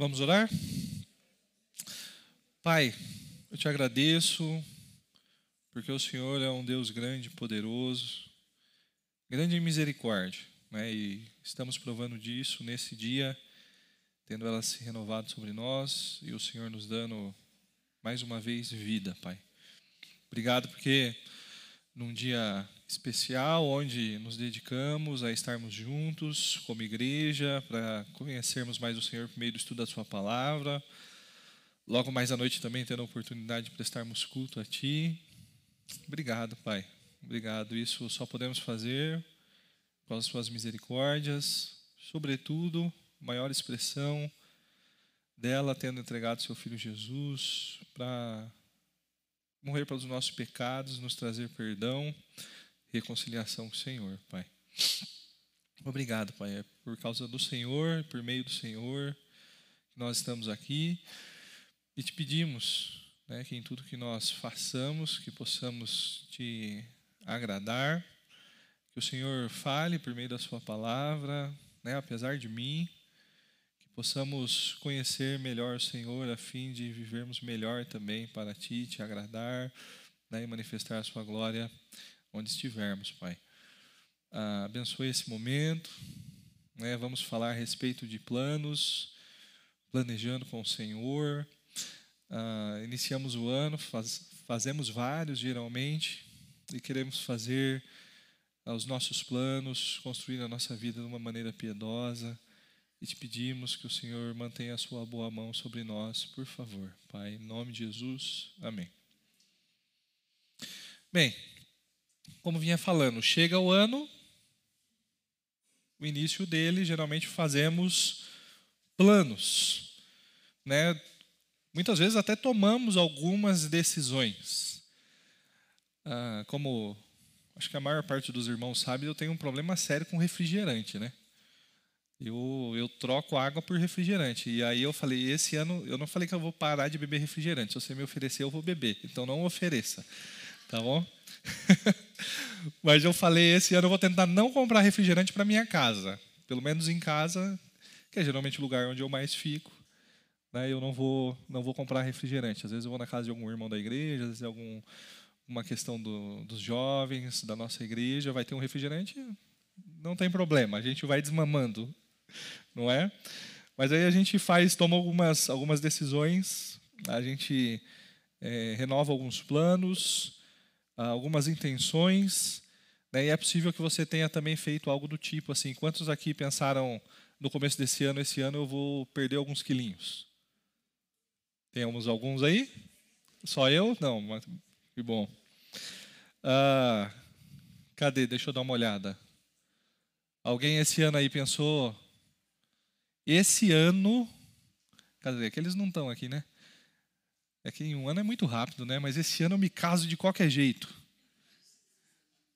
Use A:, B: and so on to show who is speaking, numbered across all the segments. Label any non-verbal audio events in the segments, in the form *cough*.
A: Vamos orar? Pai, eu te agradeço porque o Senhor é um Deus grande poderoso, grande em misericórdia, né? e estamos provando disso nesse dia, tendo ela se renovado sobre nós e o Senhor nos dando mais uma vez vida, Pai. Obrigado porque num dia especial onde nos dedicamos a estarmos juntos como igreja para conhecermos mais o Senhor por meio do estudo da Sua palavra. Logo mais à noite também tendo a oportunidade de prestarmos culto a Ti. Obrigado, Pai. Obrigado. Isso só podemos fazer com as Suas misericórdias, sobretudo, maior expressão dela tendo entregado Seu Filho Jesus para morrer pelos nossos pecados, nos trazer perdão, reconciliação com o Senhor, Pai. Obrigado, Pai. É por causa do Senhor, por meio do Senhor, que nós estamos aqui e te pedimos né, que em tudo que nós façamos, que possamos te agradar, que o Senhor fale por meio da Sua palavra, né, apesar de mim, possamos conhecer melhor o Senhor a fim de vivermos melhor também para Ti, te agradar né, e manifestar a Sua glória onde estivermos, Pai. Ah, abençoe esse momento. Né, vamos falar a respeito de planos, planejando com o Senhor. Ah, iniciamos o ano, faz, fazemos vários geralmente e queremos fazer os nossos planos, construir a nossa vida de uma maneira piedosa e te pedimos que o Senhor mantenha a sua boa mão sobre nós, por favor. Pai, em nome de Jesus, amém. Bem, como vinha falando, chega o ano, o início dele, geralmente fazemos planos, né? Muitas vezes até tomamos algumas decisões. Ah, como acho que a maior parte dos irmãos sabe, eu tenho um problema sério com refrigerante, né? eu, eu troco água por refrigerante. E aí eu falei, esse ano, eu não falei que eu vou parar de beber refrigerante. Se você me oferecer, eu vou beber. Então não ofereça. Tá bom? *laughs* Mas eu falei, esse ano eu vou tentar não comprar refrigerante para minha casa. Pelo menos em casa, que é geralmente o lugar onde eu mais fico. Né? Eu não vou, não vou comprar refrigerante. Às vezes eu vou na casa de algum irmão da igreja, às vezes é algum, uma questão do, dos jovens da nossa igreja, vai ter um refrigerante, não tem problema, a gente vai desmamando não é? Mas aí a gente faz, toma algumas, algumas decisões, a gente é, renova alguns planos, algumas intenções, né? e é possível que você tenha também feito algo do tipo assim. Quantos aqui pensaram no começo desse ano, esse ano eu vou perder alguns quilinhos? Temos alguns aí? Só eu? Não, mas que bom. Ah, cadê? Deixa eu dar uma olhada. Alguém esse ano aí pensou esse ano, quer dizer, que eles não estão aqui, né? É que um ano é muito rápido, né? Mas esse ano eu me caso de qualquer jeito.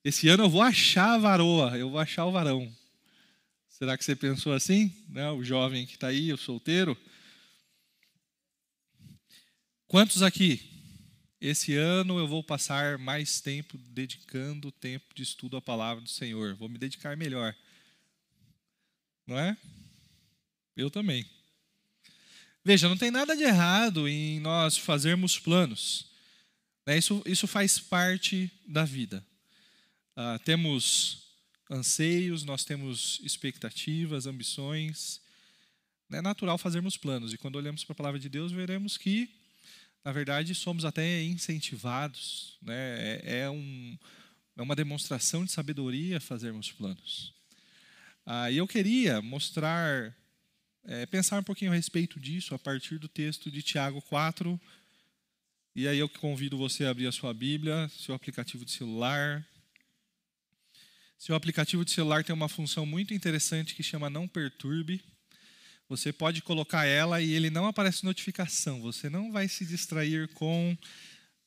A: Esse ano eu vou achar a varoa, eu vou achar o varão. Será que você pensou assim? Né? O jovem que está aí, o solteiro. Quantos aqui? Esse ano eu vou passar mais tempo dedicando tempo de estudo à palavra do Senhor. Vou me dedicar melhor. Não é? Eu também. Veja, não tem nada de errado em nós fazermos planos. Né? Isso, isso faz parte da vida. Ah, temos anseios, nós temos expectativas, ambições. É natural fazermos planos. E quando olhamos para a palavra de Deus, veremos que, na verdade, somos até incentivados. Né? É, é, um, é uma demonstração de sabedoria fazermos planos. Ah, e eu queria mostrar é, pensar um pouquinho a respeito disso a partir do texto de Tiago 4. E aí eu convido você a abrir a sua Bíblia, seu aplicativo de celular. Seu aplicativo de celular tem uma função muito interessante que chama Não Perturbe. Você pode colocar ela e ele não aparece notificação. Você não vai se distrair com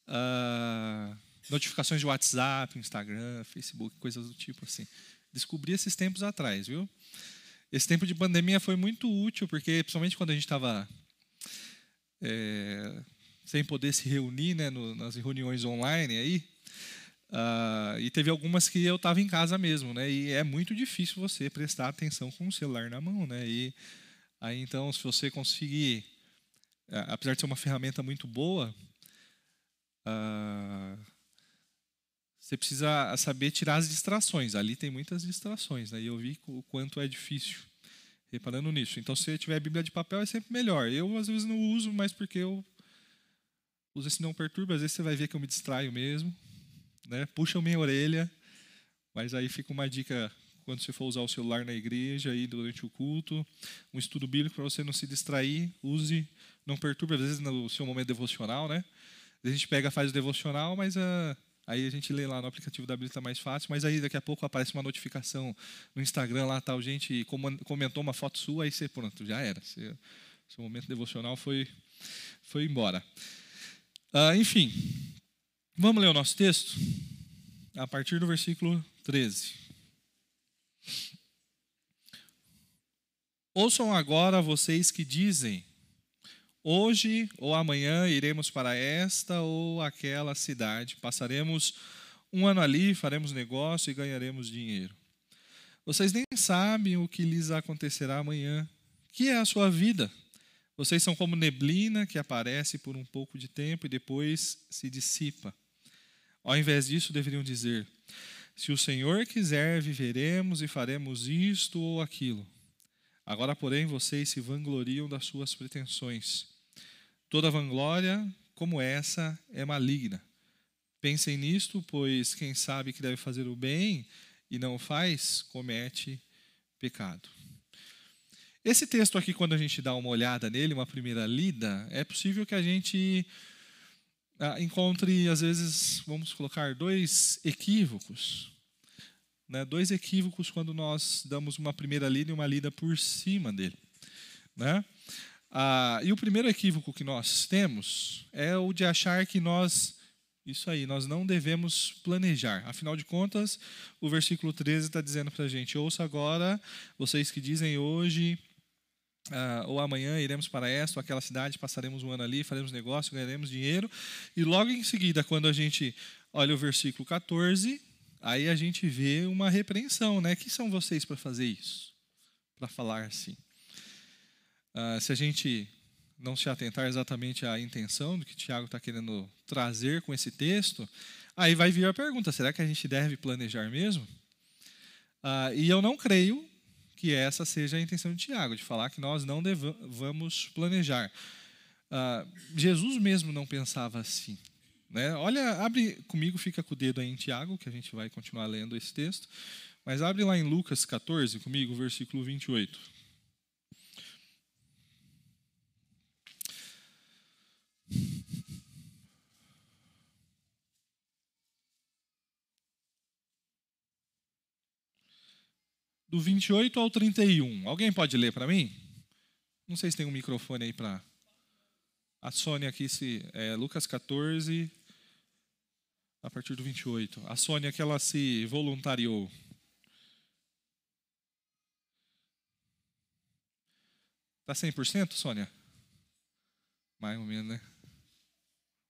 A: uh, notificações de WhatsApp, Instagram, Facebook, coisas do tipo assim. Descobri esses tempos atrás, viu? Esse tempo de pandemia foi muito útil, porque principalmente quando a gente estava é, sem poder se reunir né, no, nas reuniões online aí, uh, e teve algumas que eu estava em casa mesmo, né, e é muito difícil você prestar atenção com o celular na mão, né, e Aí então, se você conseguir, apesar de ser uma ferramenta muito boa, uh, você precisa saber tirar as distrações. Ali tem muitas distrações, né? E eu vi o quanto é difícil reparando nisso. Então, se você tiver a Bíblia de papel, é sempre melhor. Eu, às vezes, não uso, mas porque eu uso esse não perturba. Às vezes, você vai ver que eu me distraio mesmo. Né? Puxa minha orelha. Mas aí fica uma dica quando você for usar o celular na igreja e durante o culto, um estudo bíblico para você não se distrair, use, não perturbe, às vezes no seu momento devocional, né? A gente pega, faz o devocional, mas uh, Aí a gente lê lá no aplicativo da Bíblia está mais fácil, mas aí daqui a pouco aparece uma notificação no Instagram lá, tal gente comentou uma foto sua, aí você, pronto, já era. Você, seu momento devocional foi, foi embora. Ah, enfim, vamos ler o nosso texto? A partir do versículo 13. Ouçam agora vocês que dizem: Hoje ou amanhã iremos para esta ou aquela cidade, passaremos um ano ali, faremos negócio e ganharemos dinheiro. Vocês nem sabem o que lhes acontecerá amanhã. Que é a sua vida? Vocês são como neblina que aparece por um pouco de tempo e depois se dissipa. Ao invés disso, deveriam dizer: Se o Senhor quiser, viveremos e faremos isto ou aquilo. Agora, porém, vocês se vangloriam das suas pretensões. Toda vanglória como essa é maligna. Pensem nisto, pois quem sabe que deve fazer o bem e não faz, comete pecado. Esse texto aqui, quando a gente dá uma olhada nele, uma primeira lida, é possível que a gente ah, encontre, às vezes, vamos colocar dois equívocos. Né? Dois equívocos quando nós damos uma primeira lida e uma lida por cima dele. Né? Ah, e o primeiro equívoco que nós temos é o de achar que nós, isso aí, nós não devemos planejar. Afinal de contas, o versículo 13 está dizendo para a gente: ouça agora, vocês que dizem hoje ah, ou amanhã iremos para esta ou aquela cidade, passaremos um ano ali, faremos negócio, ganharemos dinheiro. E logo em seguida, quando a gente olha o versículo 14, aí a gente vê uma repreensão, né? Que são vocês para fazer isso? Para falar assim. Ah, se a gente não se atentar exatamente à intenção do que Tiago está querendo trazer com esse texto, aí vai vir a pergunta: será que a gente deve planejar mesmo? Ah, e eu não creio que essa seja a intenção de Tiago, de falar que nós não devamos planejar. Ah, Jesus mesmo não pensava assim. Né? Olha, abre comigo, fica com o dedo aí em Tiago, que a gente vai continuar lendo esse texto. Mas abre lá em Lucas 14 comigo, versículo 28. Do 28 ao 31. Alguém pode ler para mim? Não sei se tem um microfone aí para. A Sônia aqui, se. É, Lucas 14, a partir do 28. A Sônia que ela se voluntariou. Tá 100%, Sônia? Mais ou menos, né?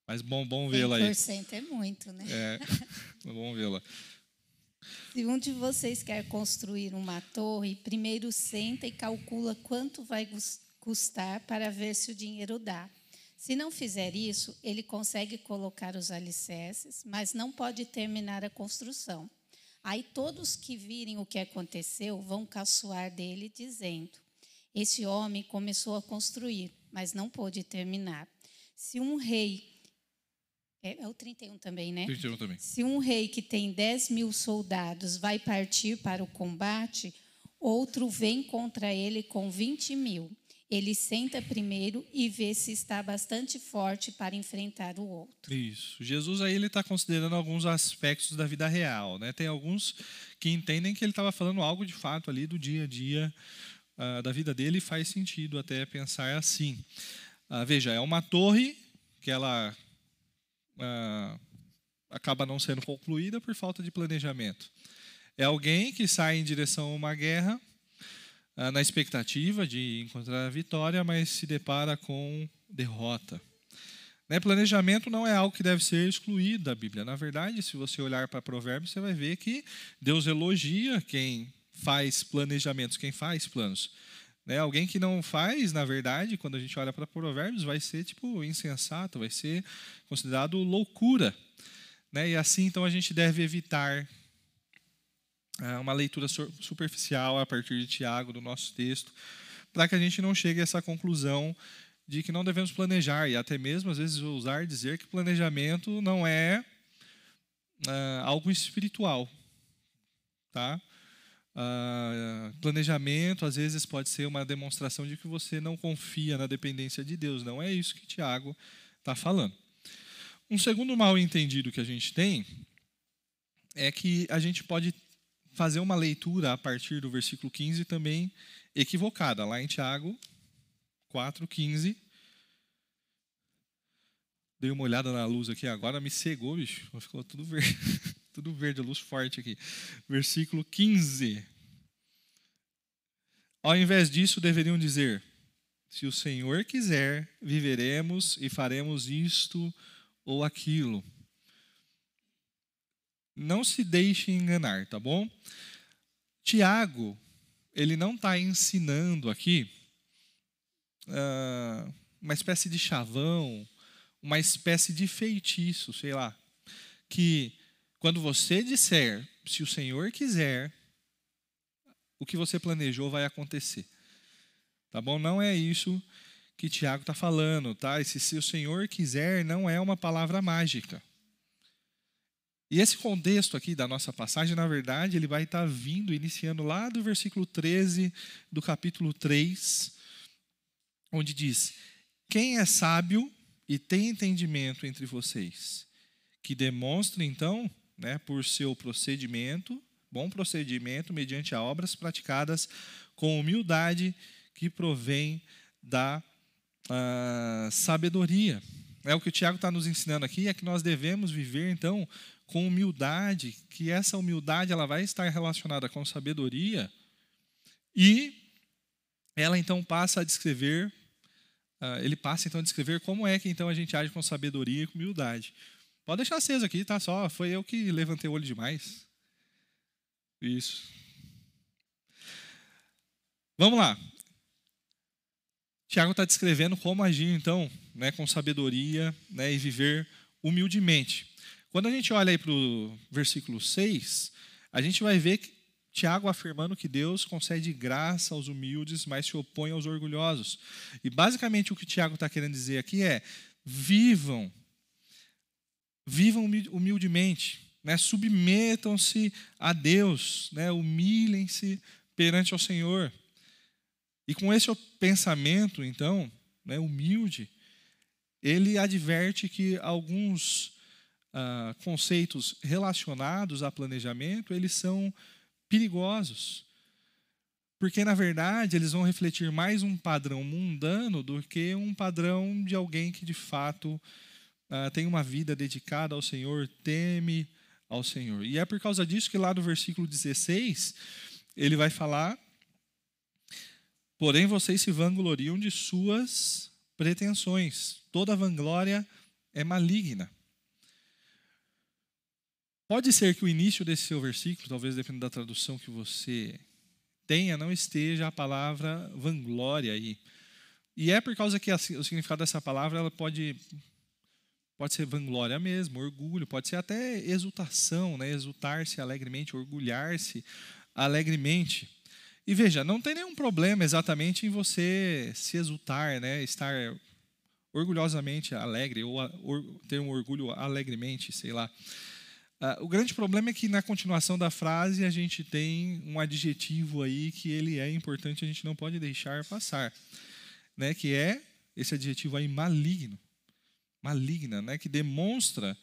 A: Mas bom, bom vê-la aí.
B: 100% é muito, né?
A: É, *laughs* bom vê-la.
B: Se um de vocês quer construir uma torre, primeiro senta e calcula quanto vai custar para ver se o dinheiro dá. Se não fizer isso, ele consegue colocar os alicerces, mas não pode terminar a construção. Aí todos que virem o que aconteceu vão caçoar dele, dizendo: Esse homem começou a construir, mas não pôde terminar. Se um rei é, é o 31 também, né?
A: 31 também.
B: Se um rei que tem 10 mil soldados vai partir para o combate, outro vem contra ele com 20 mil. Ele senta primeiro e vê se está bastante forte para enfrentar o outro.
A: Isso. Jesus aí ele está considerando alguns aspectos da vida real, né? Tem alguns que entendem que ele estava falando algo de fato ali do dia a dia uh, da vida dele e faz sentido até pensar assim. Uh, veja, é uma torre que ela ah, acaba não sendo concluída por falta de planejamento. É alguém que sai em direção a uma guerra ah, na expectativa de encontrar a vitória, mas se depara com derrota. Né, planejamento não é algo que deve ser excluído da Bíblia. Na verdade, se você olhar para Provérbios, você vai ver que Deus elogia quem faz planejamentos, quem faz planos. Né? Alguém que não faz, na verdade, quando a gente olha para Provérbios, vai ser tipo insensato, vai ser considerado loucura. Né? E assim, então, a gente deve evitar é, uma leitura superficial a partir de Tiago, do nosso texto, para que a gente não chegue a essa conclusão de que não devemos planejar, e até mesmo, às vezes, ousar dizer que planejamento não é uh, algo espiritual. Tá? Uh, planejamento, às vezes, pode ser uma demonstração de que você não confia na dependência de Deus. Não é isso que Tiago está falando. Um segundo mal entendido que a gente tem é que a gente pode fazer uma leitura a partir do versículo 15 também equivocada, lá em Tiago 4,15. Dei uma olhada na luz aqui agora, me cegou, bicho. Ficou tudo verde, *laughs* tudo verde, luz forte aqui. Versículo 15. Ao invés disso, deveriam dizer: Se o Senhor quiser, viveremos e faremos isto ou aquilo. Não se deixe enganar, tá bom? Tiago, ele não está ensinando aqui uh, uma espécie de chavão, uma espécie de feitiço, sei lá, que quando você disser, se o Senhor quiser, o que você planejou vai acontecer. Tá bom? Não é isso que Tiago está falando, tá? Esse se o Senhor quiser não é uma palavra mágica. E esse contexto aqui da nossa passagem, na verdade, ele vai estar tá vindo, iniciando lá do versículo 13 do capítulo 3, onde diz: Quem é sábio e tem entendimento entre vocês, que demonstre, então, né, por seu procedimento, bom procedimento, mediante obras praticadas com humildade que provém da uh, sabedoria. É o que o Tiago está nos ensinando aqui, é que nós devemos viver, então, com humildade, que essa humildade ela vai estar relacionada com sabedoria, e ela então passa a descrever, uh, ele passa então a descrever como é que então a gente age com sabedoria e com humildade. Pode deixar aceso aqui, tá? Só foi eu que levantei o olho demais. Isso. Vamos lá. Tiago está descrevendo como agir, então, né, com sabedoria né, e viver humildemente. Quando a gente olha aí para o versículo 6, a gente vai ver que Tiago afirmando que Deus concede graça aos humildes, mas se opõe aos orgulhosos. E basicamente o que Tiago está querendo dizer aqui é: vivam, vivam humildemente, né? submetam-se a Deus, né? humilhem-se perante o Senhor. E com esse pensamento, então, né, humilde, ele adverte que alguns uh, conceitos relacionados a planejamento, eles são perigosos. Porque, na verdade, eles vão refletir mais um padrão mundano do que um padrão de alguém que, de fato, uh, tem uma vida dedicada ao Senhor, teme ao Senhor. E é por causa disso que, lá no versículo 16, ele vai falar: Porém, vocês se vangloriam de suas pretensões. Toda vanglória é maligna. Pode ser que o início desse seu versículo, talvez dependendo da tradução que você tenha, não esteja a palavra vanglória aí. E é por causa que o significado dessa palavra ela pode pode ser vanglória mesmo, orgulho, pode ser até exultação, né? exultar-se alegremente, orgulhar-se alegremente. E veja, não tem nenhum problema exatamente em você se exultar, né? estar orgulhosamente alegre ou, ter um orgulho alegremente, sei lá. Uh, o grande problema é que na continuação da frase a gente tem um adjetivo aí que ele é importante, a gente não pode deixar passar, né? Que é esse adjetivo aí maligno, maligna, né? Que demonstra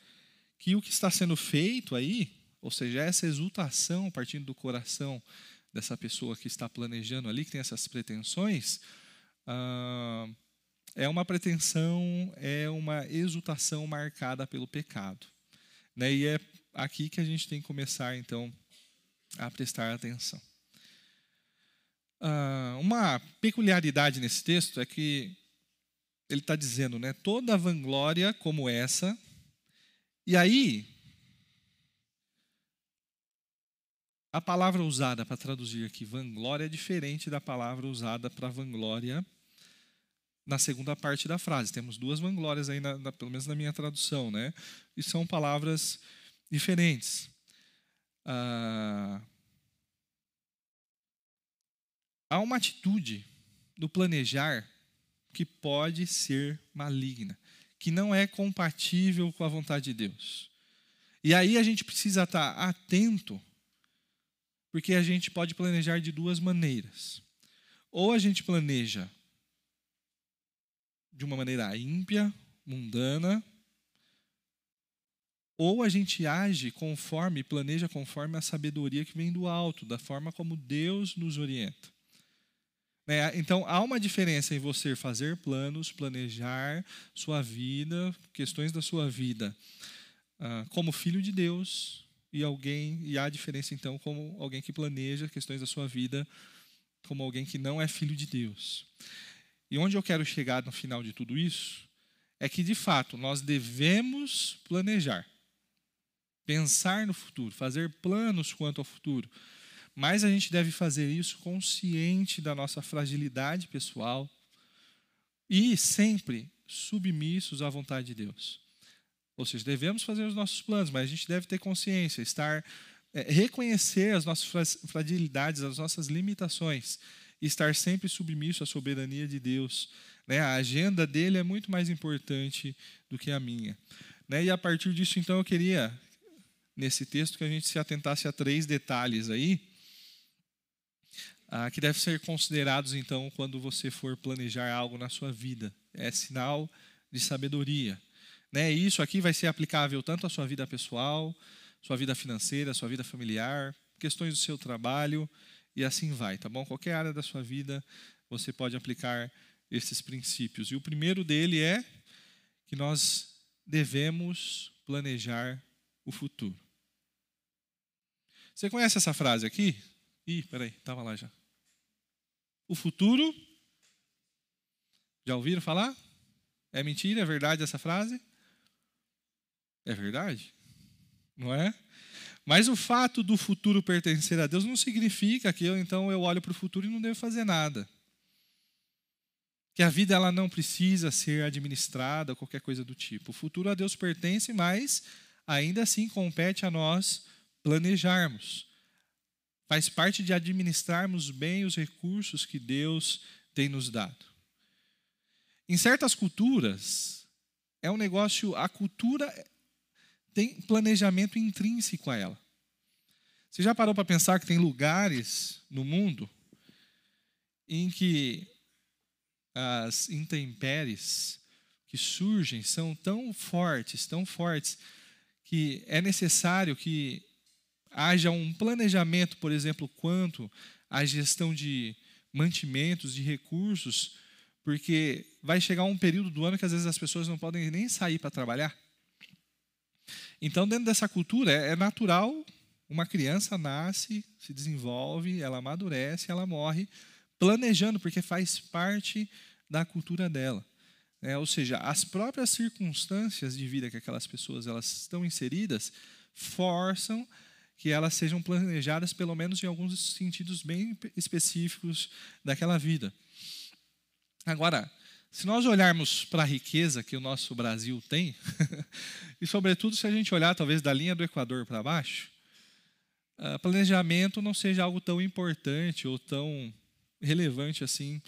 A: que o que está sendo feito aí, ou seja, essa exultação partindo do coração dessa pessoa que está planejando ali, que tem essas pretensões, uh, é uma pretensão, é uma exultação marcada pelo pecado. Né? E é aqui que a gente tem que começar, então, a prestar atenção. Uh, uma peculiaridade nesse texto é que ele está dizendo, né, toda vanglória como essa, e aí a palavra usada para traduzir aqui vanglória é diferente da palavra usada para vanglória na segunda parte da frase. Temos duas vanglórias aí, na, na, pelo menos na minha tradução, né? E são palavras diferentes. Ah, há uma atitude do planejar que pode ser maligna, que não é compatível com a vontade de Deus. E aí a gente precisa estar atento porque a gente pode planejar de duas maneiras. Ou a gente planeja de uma maneira ímpia, mundana, ou a gente age conforme, planeja conforme a sabedoria que vem do alto, da forma como Deus nos orienta. Né? Então, há uma diferença em você fazer planos, planejar sua vida, questões da sua vida, ah, como filho de Deus, e alguém e há diferença então como alguém que planeja questões da sua vida como alguém que não é filho de Deus. E onde eu quero chegar no final de tudo isso é que de fato nós devemos planejar, pensar no futuro, fazer planos quanto ao futuro. Mas a gente deve fazer isso consciente da nossa fragilidade pessoal e sempre submissos à vontade de Deus. Ou seja, devemos fazer os nossos planos, mas a gente deve ter consciência, estar é, reconhecer as nossas fragilidades, as nossas limitações e estar sempre submisso à soberania de Deus. Né? A agenda dele é muito mais importante do que a minha. Né? E a partir disso, então, eu queria, nesse texto, que a gente se atentasse a três detalhes aí, ah, que devem ser considerados, então, quando você for planejar algo na sua vida. É sinal de sabedoria. Né? Isso aqui vai ser aplicável tanto à sua vida pessoal, sua vida financeira, sua vida familiar, questões do seu trabalho e assim vai, tá bom? Qualquer área da sua vida você pode aplicar esses princípios. E o primeiro dele é que nós devemos planejar o futuro. Você conhece essa frase aqui? Ih, peraí, estava lá já. O futuro. Já ouviram falar? É mentira? É verdade essa frase? É verdade? Não é? Mas o fato do futuro pertencer a Deus não significa que eu então eu olho para o futuro e não devo fazer nada. Que a vida ela não precisa ser administrada, qualquer coisa do tipo. O futuro a Deus pertence, mas ainda assim compete a nós planejarmos. Faz parte de administrarmos bem os recursos que Deus tem nos dado. Em certas culturas, é um negócio, a cultura tem planejamento intrínseco a ela. Você já parou para pensar que tem lugares no mundo em que as intempéries que surgem são tão fortes, tão fortes, que é necessário que haja um planejamento, por exemplo, quanto à gestão de mantimentos, de recursos, porque vai chegar um período do ano que às vezes as pessoas não podem nem sair para trabalhar. Então, dentro dessa cultura, é, é natural uma criança nasce, se desenvolve, ela amadurece, ela morre, planejando, porque faz parte da cultura dela. É, ou seja, as próprias circunstâncias de vida que aquelas pessoas elas estão inseridas forçam que elas sejam planejadas, pelo menos em alguns sentidos bem específicos daquela vida. Agora, se nós olharmos para a riqueza que o nosso Brasil tem, *laughs* e sobretudo se a gente olhar talvez da linha do Equador para baixo, uh, planejamento não seja algo tão importante ou tão relevante assim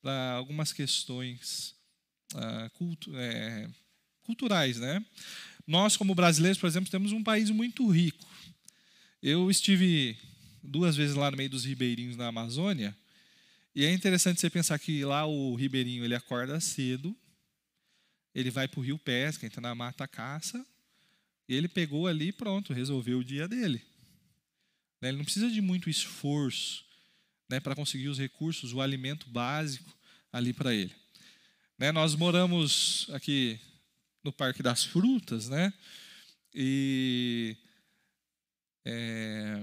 A: para algumas questões uh, cultu é, culturais, né? Nós como brasileiros, por exemplo, temos um país muito rico. Eu estive duas vezes lá no meio dos ribeirinhos na Amazônia e é interessante você pensar que lá o ribeirinho ele acorda cedo, ele vai para o rio pesca, entra na mata caça, e ele pegou ali pronto, resolveu o dia dele. Né, ele não precisa de muito esforço né, para conseguir os recursos, o alimento básico ali para ele. Né, nós moramos aqui no Parque das Frutas, né? E é,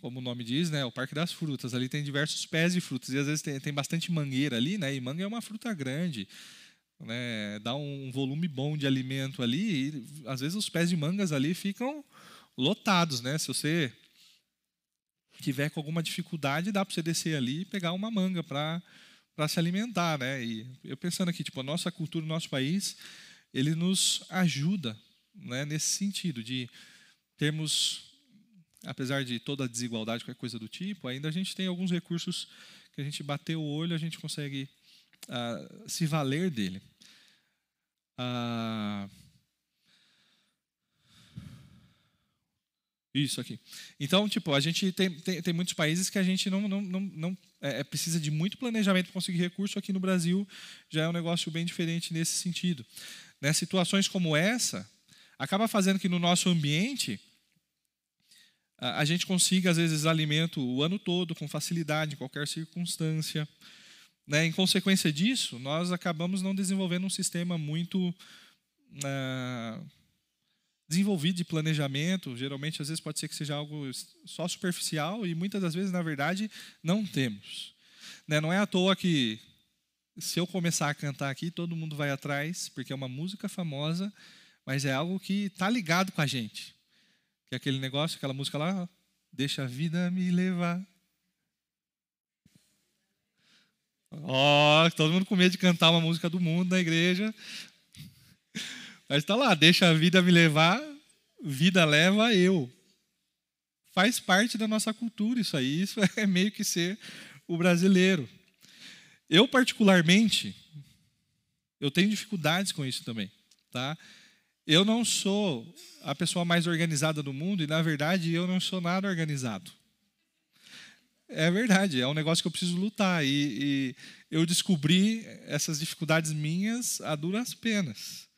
A: como o nome diz, né, o Parque das Frutas. Ali tem diversos pés de frutas e às vezes tem, tem bastante mangueira ali, né? E manga é uma fruta grande, né? Dá um volume bom de alimento ali e às vezes os pés de mangas ali ficam lotados, né? Se você tiver com alguma dificuldade, dá para você descer ali e pegar uma manga para para se alimentar, né? E eu pensando aqui, tipo, a nossa cultura, o nosso país, ele nos ajuda, né, nesse sentido de termos apesar de toda a desigualdade, qualquer coisa do tipo, ainda a gente tem alguns recursos que a gente bateu o olho, a gente consegue uh, se valer dele. Uh, Isso aqui. Então, tipo, a gente tem, tem, tem muitos países que a gente não, não, não, não é, é precisa de muito planejamento para conseguir recurso. Aqui no Brasil já é um negócio bem diferente nesse sentido. Né? Situações como essa acaba fazendo que no nosso ambiente a, gente consiga, às vezes, alimento o ano todo, com facilidade, em qualquer circunstância. Né? Em consequência disso, nós acabamos não desenvolvendo um sistema muito. Uh, desenvolvido de planejamento, geralmente às vezes pode ser que seja algo só superficial e muitas das vezes, na verdade, não temos. Né? Não é à toa que se eu começar a cantar aqui, todo mundo vai atrás, porque é uma música famosa, mas é algo que está ligado com a gente. Que é aquele negócio, aquela música lá, deixa a vida me levar. Ó, oh, todo mundo com medo de cantar uma música do mundo na igreja. Mas está lá, deixa a vida me levar, vida leva eu. Faz parte da nossa cultura isso aí, isso *laughs* é meio que ser o brasileiro. Eu, particularmente, eu tenho dificuldades com isso também. Tá? Eu não sou a pessoa mais organizada do mundo e, na verdade, eu não sou nada organizado. É verdade, é um negócio que eu preciso lutar. E, e eu descobri essas dificuldades minhas a duras penas.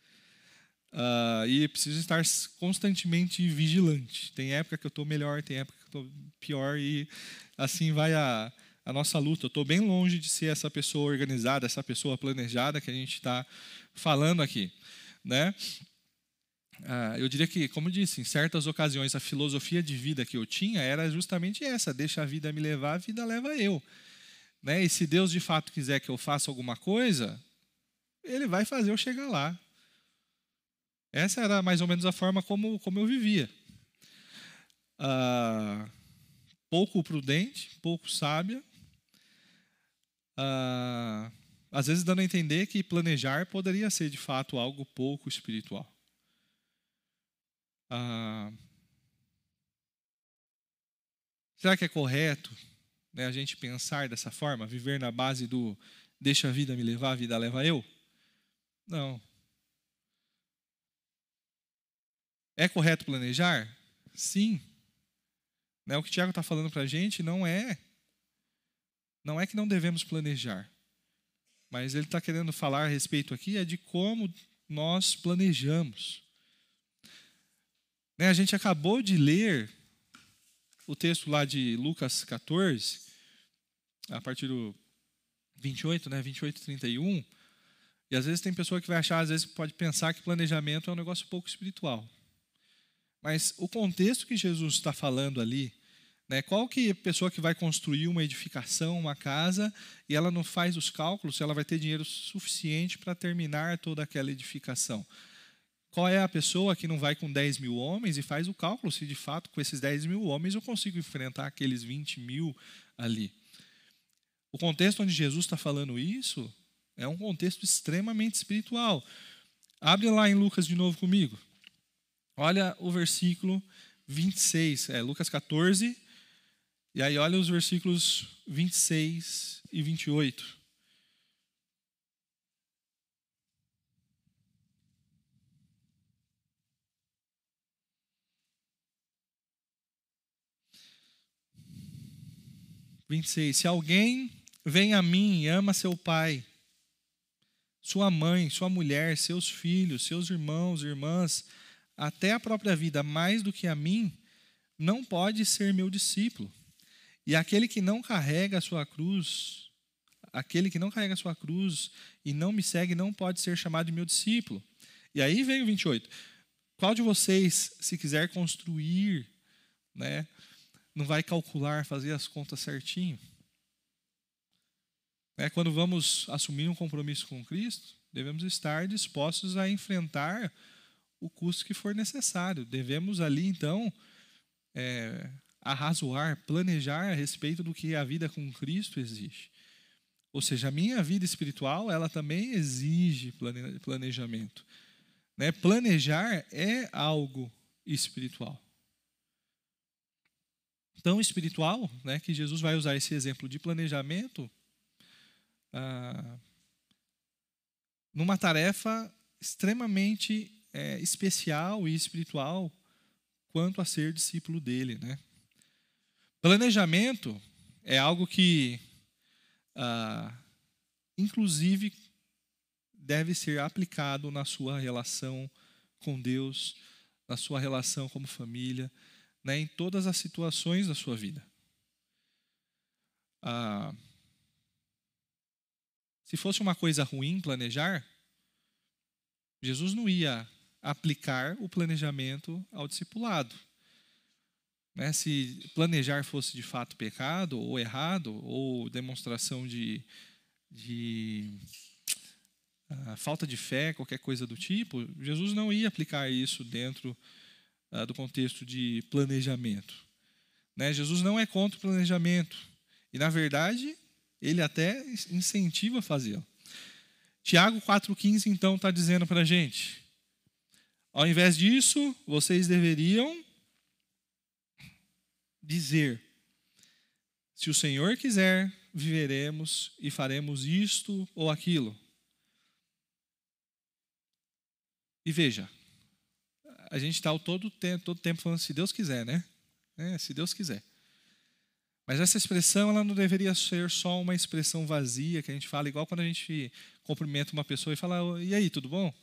A: Uh, e preciso estar constantemente vigilante. Tem época que eu estou melhor, tem época que eu estou pior, e assim vai a, a nossa luta. Eu estou bem longe de ser essa pessoa organizada, essa pessoa planejada que a gente está falando aqui. Né? Uh, eu diria que, como disse, em certas ocasiões a filosofia de vida que eu tinha era justamente essa: deixa a vida me levar, a vida leva eu. Né? E se Deus de fato quiser que eu faça alguma coisa, Ele vai fazer eu chegar lá. Essa era mais ou menos a forma como, como eu vivia. Ah, pouco prudente, pouco sábia. Ah, às vezes dando a entender que planejar poderia ser de fato algo pouco espiritual. Ah, será que é correto né, a gente pensar dessa forma, viver na base do deixa a vida me levar, a vida leva eu? Não. É correto planejar? Sim. Né? O que o Tiago está falando para a gente não é. Não é que não devemos planejar. Mas ele está querendo falar a respeito aqui é de como nós planejamos. Né? A gente acabou de ler o texto lá de Lucas 14, a partir do 28, né? 28 31. E às vezes tem pessoa que vai achar, às vezes pode pensar que planejamento é um negócio pouco espiritual. Mas o contexto que Jesus está falando ali, né, qual que é a pessoa que vai construir uma edificação, uma casa, e ela não faz os cálculos se ela vai ter dinheiro suficiente para terminar toda aquela edificação? Qual é a pessoa que não vai com 10 mil homens e faz o cálculo se de fato com esses 10 mil homens eu consigo enfrentar aqueles 20 mil ali? O contexto onde Jesus está falando isso é um contexto extremamente espiritual. Abre lá em Lucas de novo comigo. Olha o versículo 26, é Lucas 14, e aí olha os versículos 26 e 28. Vinte e seis. Se alguém vem a mim e ama seu pai, sua mãe, sua mulher, seus filhos, seus irmãos, irmãs, até a própria vida mais do que a mim, não pode ser meu discípulo. E aquele que não carrega a sua cruz, aquele que não carrega a sua cruz e não me segue não pode ser chamado de meu discípulo. E aí vem o 28. Qual de vocês, se quiser construir, né, não vai calcular, fazer as contas certinho? É, quando vamos assumir um compromisso com Cristo, devemos estar dispostos a enfrentar o custo que for necessário. Devemos ali, então, é, arrazoar, planejar a respeito do que a vida com Cristo exige. Ou seja, a minha vida espiritual, ela também exige planejamento. Né? Planejar é algo espiritual. Tão espiritual né, que Jesus vai usar esse exemplo de planejamento ah, numa tarefa extremamente é, especial e espiritual quanto a ser discípulo dele. Né? Planejamento é algo que ah, inclusive, deve ser aplicado na sua relação com Deus, na sua relação como família, né, em todas as situações da sua vida. Ah, se fosse uma coisa ruim planejar, Jesus não ia aplicar o planejamento ao discipulado. Né? Se planejar fosse de fato pecado ou errado, ou demonstração de, de uh, falta de fé, qualquer coisa do tipo, Jesus não ia aplicar isso dentro uh, do contexto de planejamento. Né? Jesus não é contra o planejamento. E, na verdade, ele até incentiva a fazê-lo. Tiago 4,15, então, está dizendo para a gente: ao invés disso, vocês deveriam dizer: se o Senhor quiser, viveremos e faremos isto ou aquilo. E veja, a gente está todo tempo, todo tempo falando se Deus quiser, né? É, se Deus quiser. Mas essa expressão ela não deveria ser só uma expressão vazia que a gente fala igual quando a gente cumprimenta uma pessoa e fala e aí tudo bom?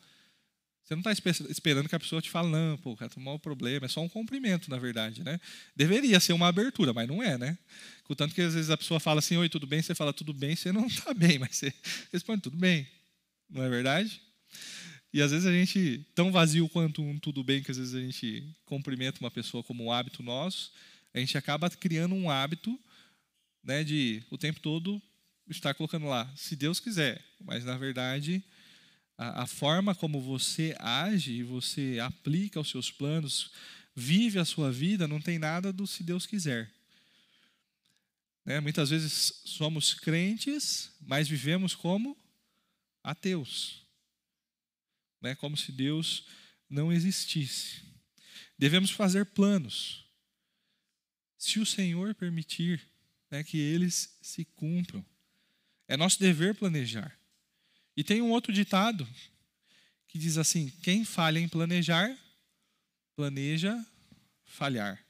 A: Você não está esperando que a pessoa te fale, não, pô, cara, tomar o problema. É só um cumprimento, na verdade, né? Deveria ser uma abertura, mas não é, né? Contanto que às vezes a pessoa fala assim, oi, tudo bem? Você fala, tudo bem, você não está *laughs* bem, mas você responde, tudo bem. Não é verdade? E às vezes a gente, tão vazio quanto um tudo bem, que às vezes a gente cumprimenta uma pessoa como um hábito nosso, a gente acaba criando um hábito né, de o tempo todo estar colocando lá, se Deus quiser. Mas, na verdade, a, a forma como você age você aplica os seus planos, vive a sua vida, não tem nada do se Deus quiser. Né? Muitas vezes somos crentes, mas vivemos como ateus. Né? Como se Deus não existisse. Devemos fazer planos. Se o Senhor permitir né, que eles se cumpram. É nosso dever planejar. E tem um outro ditado que diz assim: quem falha em planejar, planeja falhar.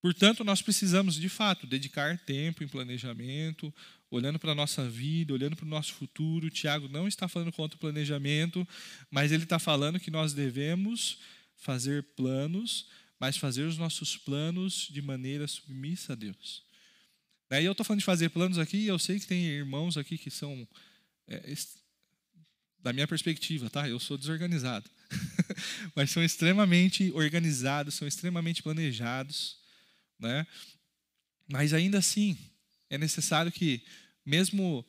A: Portanto, nós precisamos, de fato, dedicar tempo em planejamento, olhando para a nossa vida, olhando para o nosso futuro. O Tiago não está falando contra o planejamento, mas ele está falando que nós devemos fazer planos, mas fazer os nossos planos de maneira submissa a Deus. Né, e eu estou falando de fazer planos aqui, eu sei que tem irmãos aqui que são, é, da minha perspectiva, tá? Eu sou desorganizado. *laughs* Mas são extremamente organizados, são extremamente planejados, né? Mas ainda assim, é necessário que, mesmo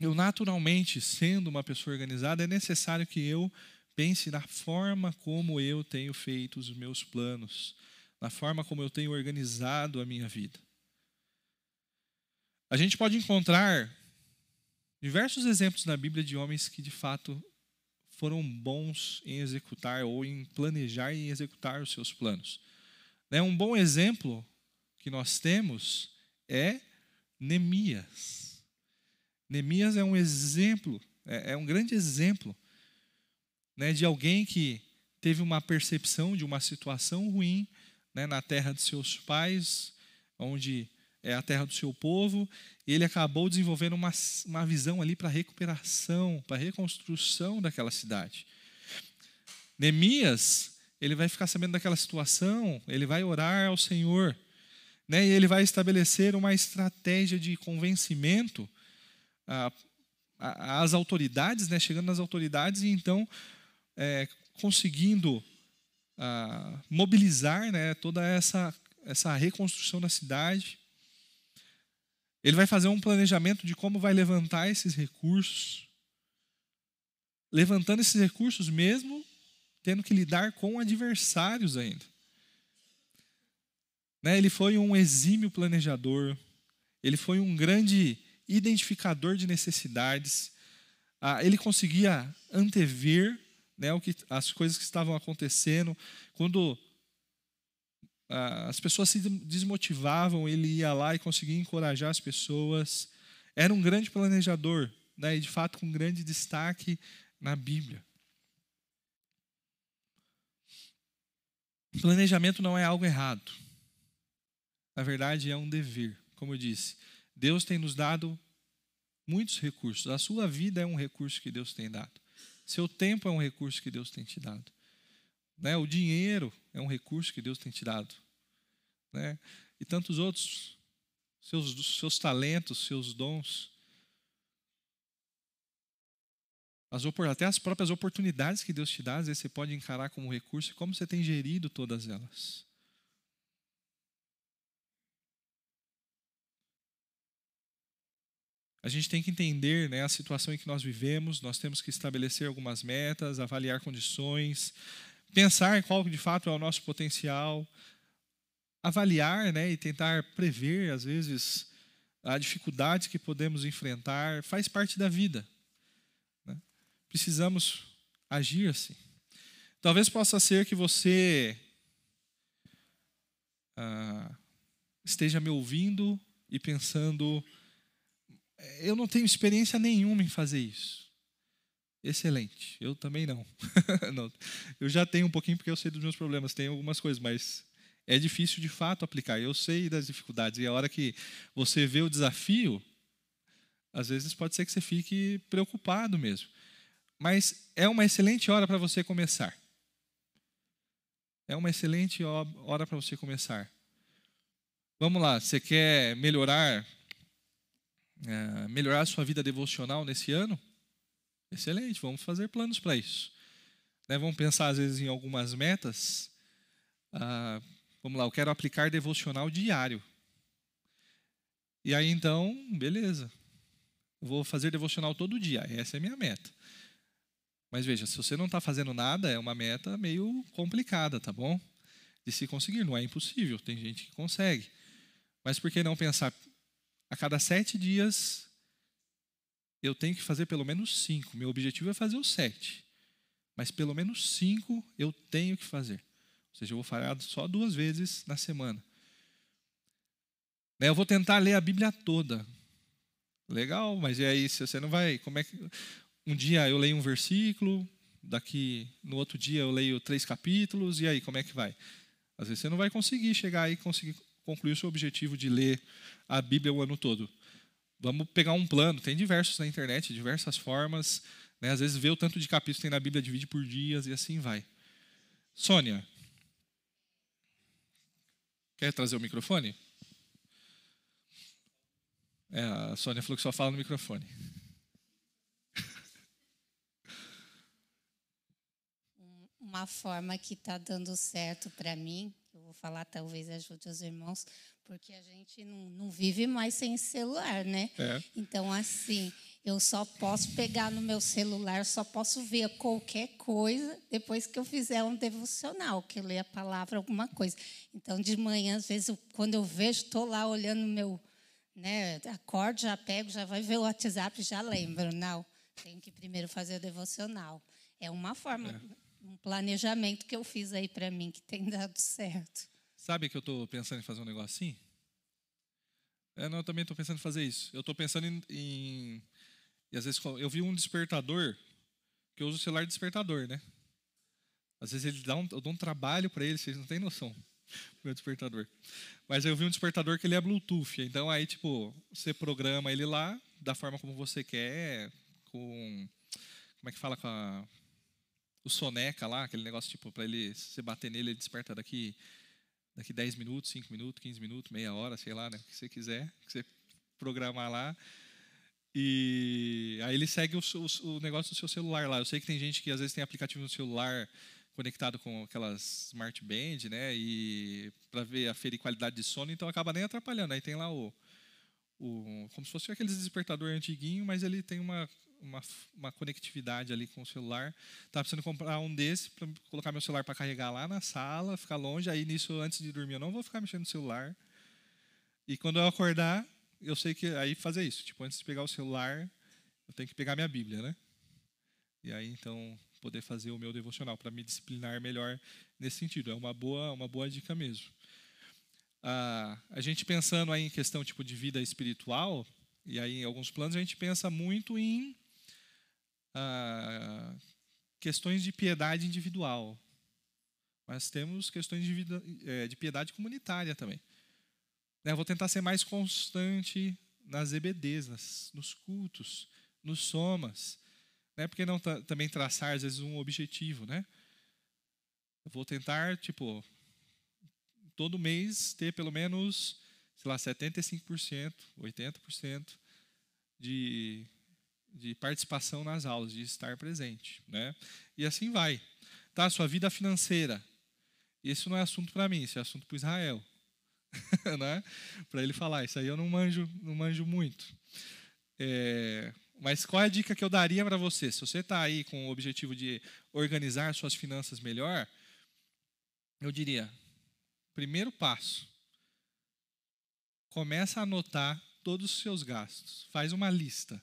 A: eu naturalmente sendo uma pessoa organizada, é necessário que eu pense na forma como eu tenho feito os meus planos, na forma como eu tenho organizado a minha vida. A gente pode encontrar diversos exemplos na Bíblia de homens que de fato foram bons em executar ou em planejar e executar os seus planos. Né, um bom exemplo que nós temos é Neemias. Neemias é um exemplo, é, é um grande exemplo né, de alguém que teve uma percepção de uma situação ruim né, na terra de seus pais, onde é a terra do seu povo, e ele acabou desenvolvendo uma, uma visão ali para recuperação, para reconstrução daquela cidade. Neemias, ele vai ficar sabendo daquela situação, ele vai orar ao Senhor, né, e ele vai estabelecer uma estratégia de convencimento às autoridades, né, chegando nas autoridades, e então é, conseguindo mobilizar né, toda essa, essa reconstrução da cidade. Ele vai fazer um planejamento de como vai levantar esses recursos. Levantando esses recursos mesmo tendo que lidar com adversários ainda. Né? Ele foi um exímio planejador, ele foi um grande identificador de necessidades, ah, ele conseguia antever né, o que, as coisas que estavam acontecendo. Quando ah, as pessoas se desmotivavam, ele ia lá e conseguia encorajar as pessoas. Era um grande planejador, né, e de fato com grande destaque na Bíblia. Planejamento não é algo errado. Na verdade, é um dever. Como eu disse, Deus tem nos dado muitos recursos. A sua vida é um recurso que Deus tem dado. Seu tempo é um recurso que Deus tem te dado. Né? O dinheiro é um recurso que Deus tem te dado. Né? E tantos outros, seus, seus talentos, seus dons. As, até as próprias oportunidades que Deus te dá, às vezes você pode encarar como recurso e como você tem gerido todas elas. A gente tem que entender né, a situação em que nós vivemos, nós temos que estabelecer algumas metas, avaliar condições, pensar qual de fato é o nosso potencial, avaliar né, e tentar prever, às vezes, a dificuldade que podemos enfrentar, faz parte da vida. Né? Precisamos agir assim. Talvez possa ser que você ah, esteja me ouvindo e pensando eu não tenho experiência nenhuma em fazer isso. Excelente. Eu também não. *laughs* não. Eu já tenho um pouquinho porque eu sei dos meus problemas, tenho algumas coisas, mas é difícil de fato aplicar. Eu sei das dificuldades e a hora que você vê o desafio, às vezes pode ser que você fique preocupado mesmo. Mas é uma excelente hora para você começar. É uma excelente hora para você começar. Vamos lá, você quer melhorar é, melhorar a sua vida devocional nesse ano, excelente, vamos fazer planos para isso. Né, vamos pensar, às vezes, em algumas metas. Ah, vamos lá, eu quero aplicar devocional diário. E aí, então, beleza. Eu vou fazer devocional todo dia, essa é a minha meta. Mas veja, se você não está fazendo nada, é uma meta meio complicada, tá bom? De se conseguir, não é impossível, tem gente que consegue. Mas por que não pensar, a cada sete dias eu tenho que fazer pelo menos cinco. Meu objetivo é fazer os sete. Mas pelo menos cinco eu tenho que fazer. Ou seja, eu vou falar só duas vezes na semana. Né, eu vou tentar ler a Bíblia toda. Legal, mas e aí, você não vai. Como é que. Um dia eu leio um versículo, daqui no outro dia eu leio três capítulos, e aí, como é que vai? Às vezes você não vai conseguir chegar aí e conseguir concluir o seu objetivo de ler a Bíblia o ano todo. Vamos pegar um plano, tem diversos na internet, diversas formas. Né? Às vezes vê o tanto de capítulos que tem na Bíblia, divide por dias e assim vai. Sônia, quer trazer o microfone? É, a Sônia falou que só fala no microfone.
B: Uma forma que está dando certo para mim vou falar, talvez ajude os irmãos, porque a gente não, não vive mais sem celular, né? É. Então, assim, eu só posso pegar no meu celular, só posso ver qualquer coisa depois que eu fizer um devocional, que eu ler a palavra, alguma coisa. Então, de manhã, às vezes, eu, quando eu vejo, estou lá olhando meu, né, acordo, já pego, já vai ver o WhatsApp, já lembro. Não, tenho que primeiro fazer o devocional. É uma forma. É um planejamento que eu fiz aí para mim que tem dado certo.
A: Sabe que eu estou pensando em fazer um negócio assim? É, não, eu também estou pensando em fazer isso. Eu estou pensando em, em, E às vezes eu vi um despertador, que eu uso o celular despertador, né? Às vezes ele dá um, eu dou um trabalho para ele, vocês não têm noção. *laughs* Meu despertador. Mas eu vi um despertador que ele é Bluetooth. Então aí, tipo, você programa ele lá da forma como você quer, com. Como é que fala com a o soneca lá, aquele negócio tipo para ele você bater nele, ele desperta daqui daqui 10 minutos, 5 minutos, 15 minutos, meia hora, sei lá, né, o que você quiser, que você programar lá. E aí ele segue o, o, o, negócio do seu celular lá. Eu sei que tem gente que às vezes tem aplicativo no celular conectado com aquelas smart band, né, e para ver aferir qualidade de sono, então acaba nem atrapalhando. Aí tem lá o, o como se fosse aqueles despertador antiguinho, mas ele tem uma uma, uma conectividade ali com o celular. Estava precisando comprar um desse para colocar meu celular para carregar lá na sala, ficar longe. Aí nisso, antes de dormir, eu não vou ficar mexendo no celular. E quando eu acordar, eu sei que aí fazer isso. Tipo, antes de pegar o celular, eu tenho que pegar minha Bíblia, né? E aí então poder fazer o meu devocional para me disciplinar melhor nesse sentido. É uma boa, uma boa dica mesmo. Ah, a gente pensando aí em questão tipo de vida espiritual, e aí em alguns planos a gente pensa muito em ah, questões de piedade individual. Mas temos questões de, vida, é, de piedade comunitária também. Né, vou tentar ser mais constante nas EBDs, nas, nos cultos, nos somas. Né? Porque não também traçar, às vezes, um objetivo, né? Eu vou tentar, tipo, todo mês ter pelo menos, sei lá, 75%, 80% de, de participação nas aulas, de estar presente, né? E assim vai. Tá, sua vida financeira. Isso não é assunto para mim, isso é assunto para Israel. *laughs* né? Para ele falar, isso aí eu não manjo, não manjo muito. É, mas qual é a dica que eu daria para você? Se você está aí com o objetivo de organizar suas finanças melhor, eu diria: primeiro passo, começa a anotar todos os seus gastos. Faz uma lista.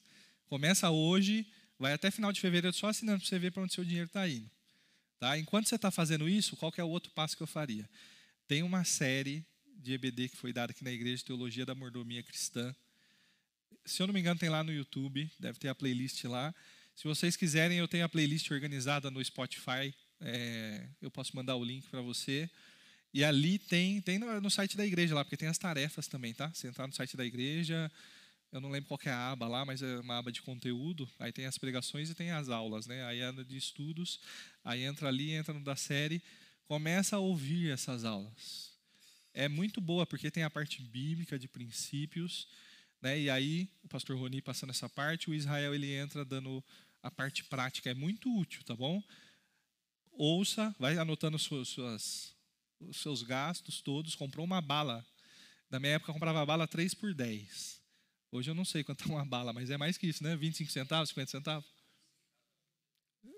A: Começa hoje, vai até final de fevereiro só assinando para você ver para onde seu dinheiro está indo. Tá? Enquanto você está fazendo isso, qual é o outro passo que eu faria? Tem uma série de EBD que foi dada aqui na Igreja de Teologia da Mordomia Cristã se eu não me engano, tem lá no YouTube, deve ter a playlist lá. Se vocês quiserem, eu tenho a playlist organizada no Spotify. É, eu posso mandar o link para você. E ali tem, tem no, no, site da igreja lá, porque tem as tarefas também, tá? Você entrar no site da igreja, eu não lembro qual é a aba lá, mas é uma aba de conteúdo. Aí tem as pregações e tem as aulas, né? Aí é de estudos. Aí entra ali, entra no da série, começa a ouvir essas aulas. É muito boa, porque tem a parte bíblica de princípios né? E aí, o pastor Roni passando essa parte, o Israel ele entra dando a parte prática. É muito útil, tá bom? Ouça, vai anotando suas, suas, os seus gastos todos. Comprou uma bala. Na minha época, comprava bala 3 por 10. Hoje eu não sei quanto é uma bala, mas é mais que isso, né? 25 centavos, 50 centavos.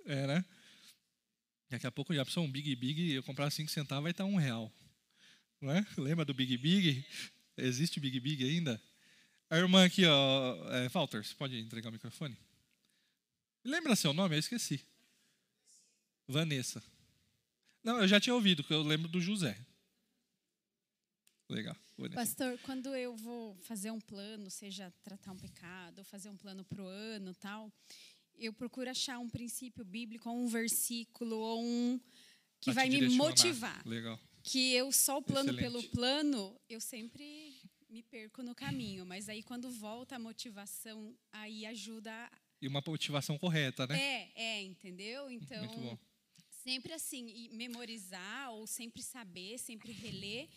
A: É, né? Daqui a pouco já pensou um Big Big, eu comprar 5 centavos vai estar um real. Não é? Lembra do Big Big? Existe Big Big ainda? A irmã aqui, ó, é, Walter, você pode entregar o microfone? Lembra seu nome? Eu esqueci. Vanessa. Não, eu já tinha ouvido, porque eu lembro do José. Legal.
C: Pastor, quando eu vou fazer um plano, seja tratar um pecado, ou fazer um plano para o ano tal, eu procuro achar um princípio bíblico, ou um versículo, ou um que pra vai me motivar.
A: Legal.
C: Que eu só o plano Excelente. pelo plano, eu sempre me perco no caminho, mas aí quando volta a motivação, aí ajuda.
A: E uma motivação correta, né?
C: É, é, entendeu? Então, Muito bom. sempre assim, memorizar ou sempre saber, sempre reler,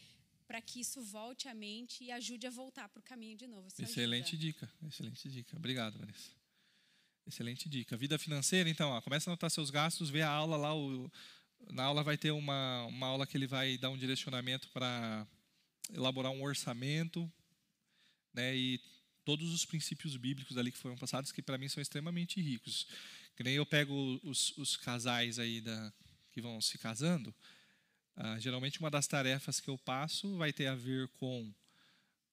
C: para que isso volte à mente e ajude a voltar para o caminho de novo. Isso
A: excelente ajuda. dica, excelente dica. Obrigado, Vanessa. Excelente dica. Vida financeira, então, ó, começa a anotar seus gastos, vê a aula lá. O, na aula vai ter uma, uma aula que ele vai dar um direcionamento para elaborar um orçamento, né, e todos os princípios bíblicos ali que foram passados, que para mim são extremamente ricos. Que nem eu pego os, os casais aí da, que vão se casando, ah, geralmente uma das tarefas que eu passo vai ter a ver com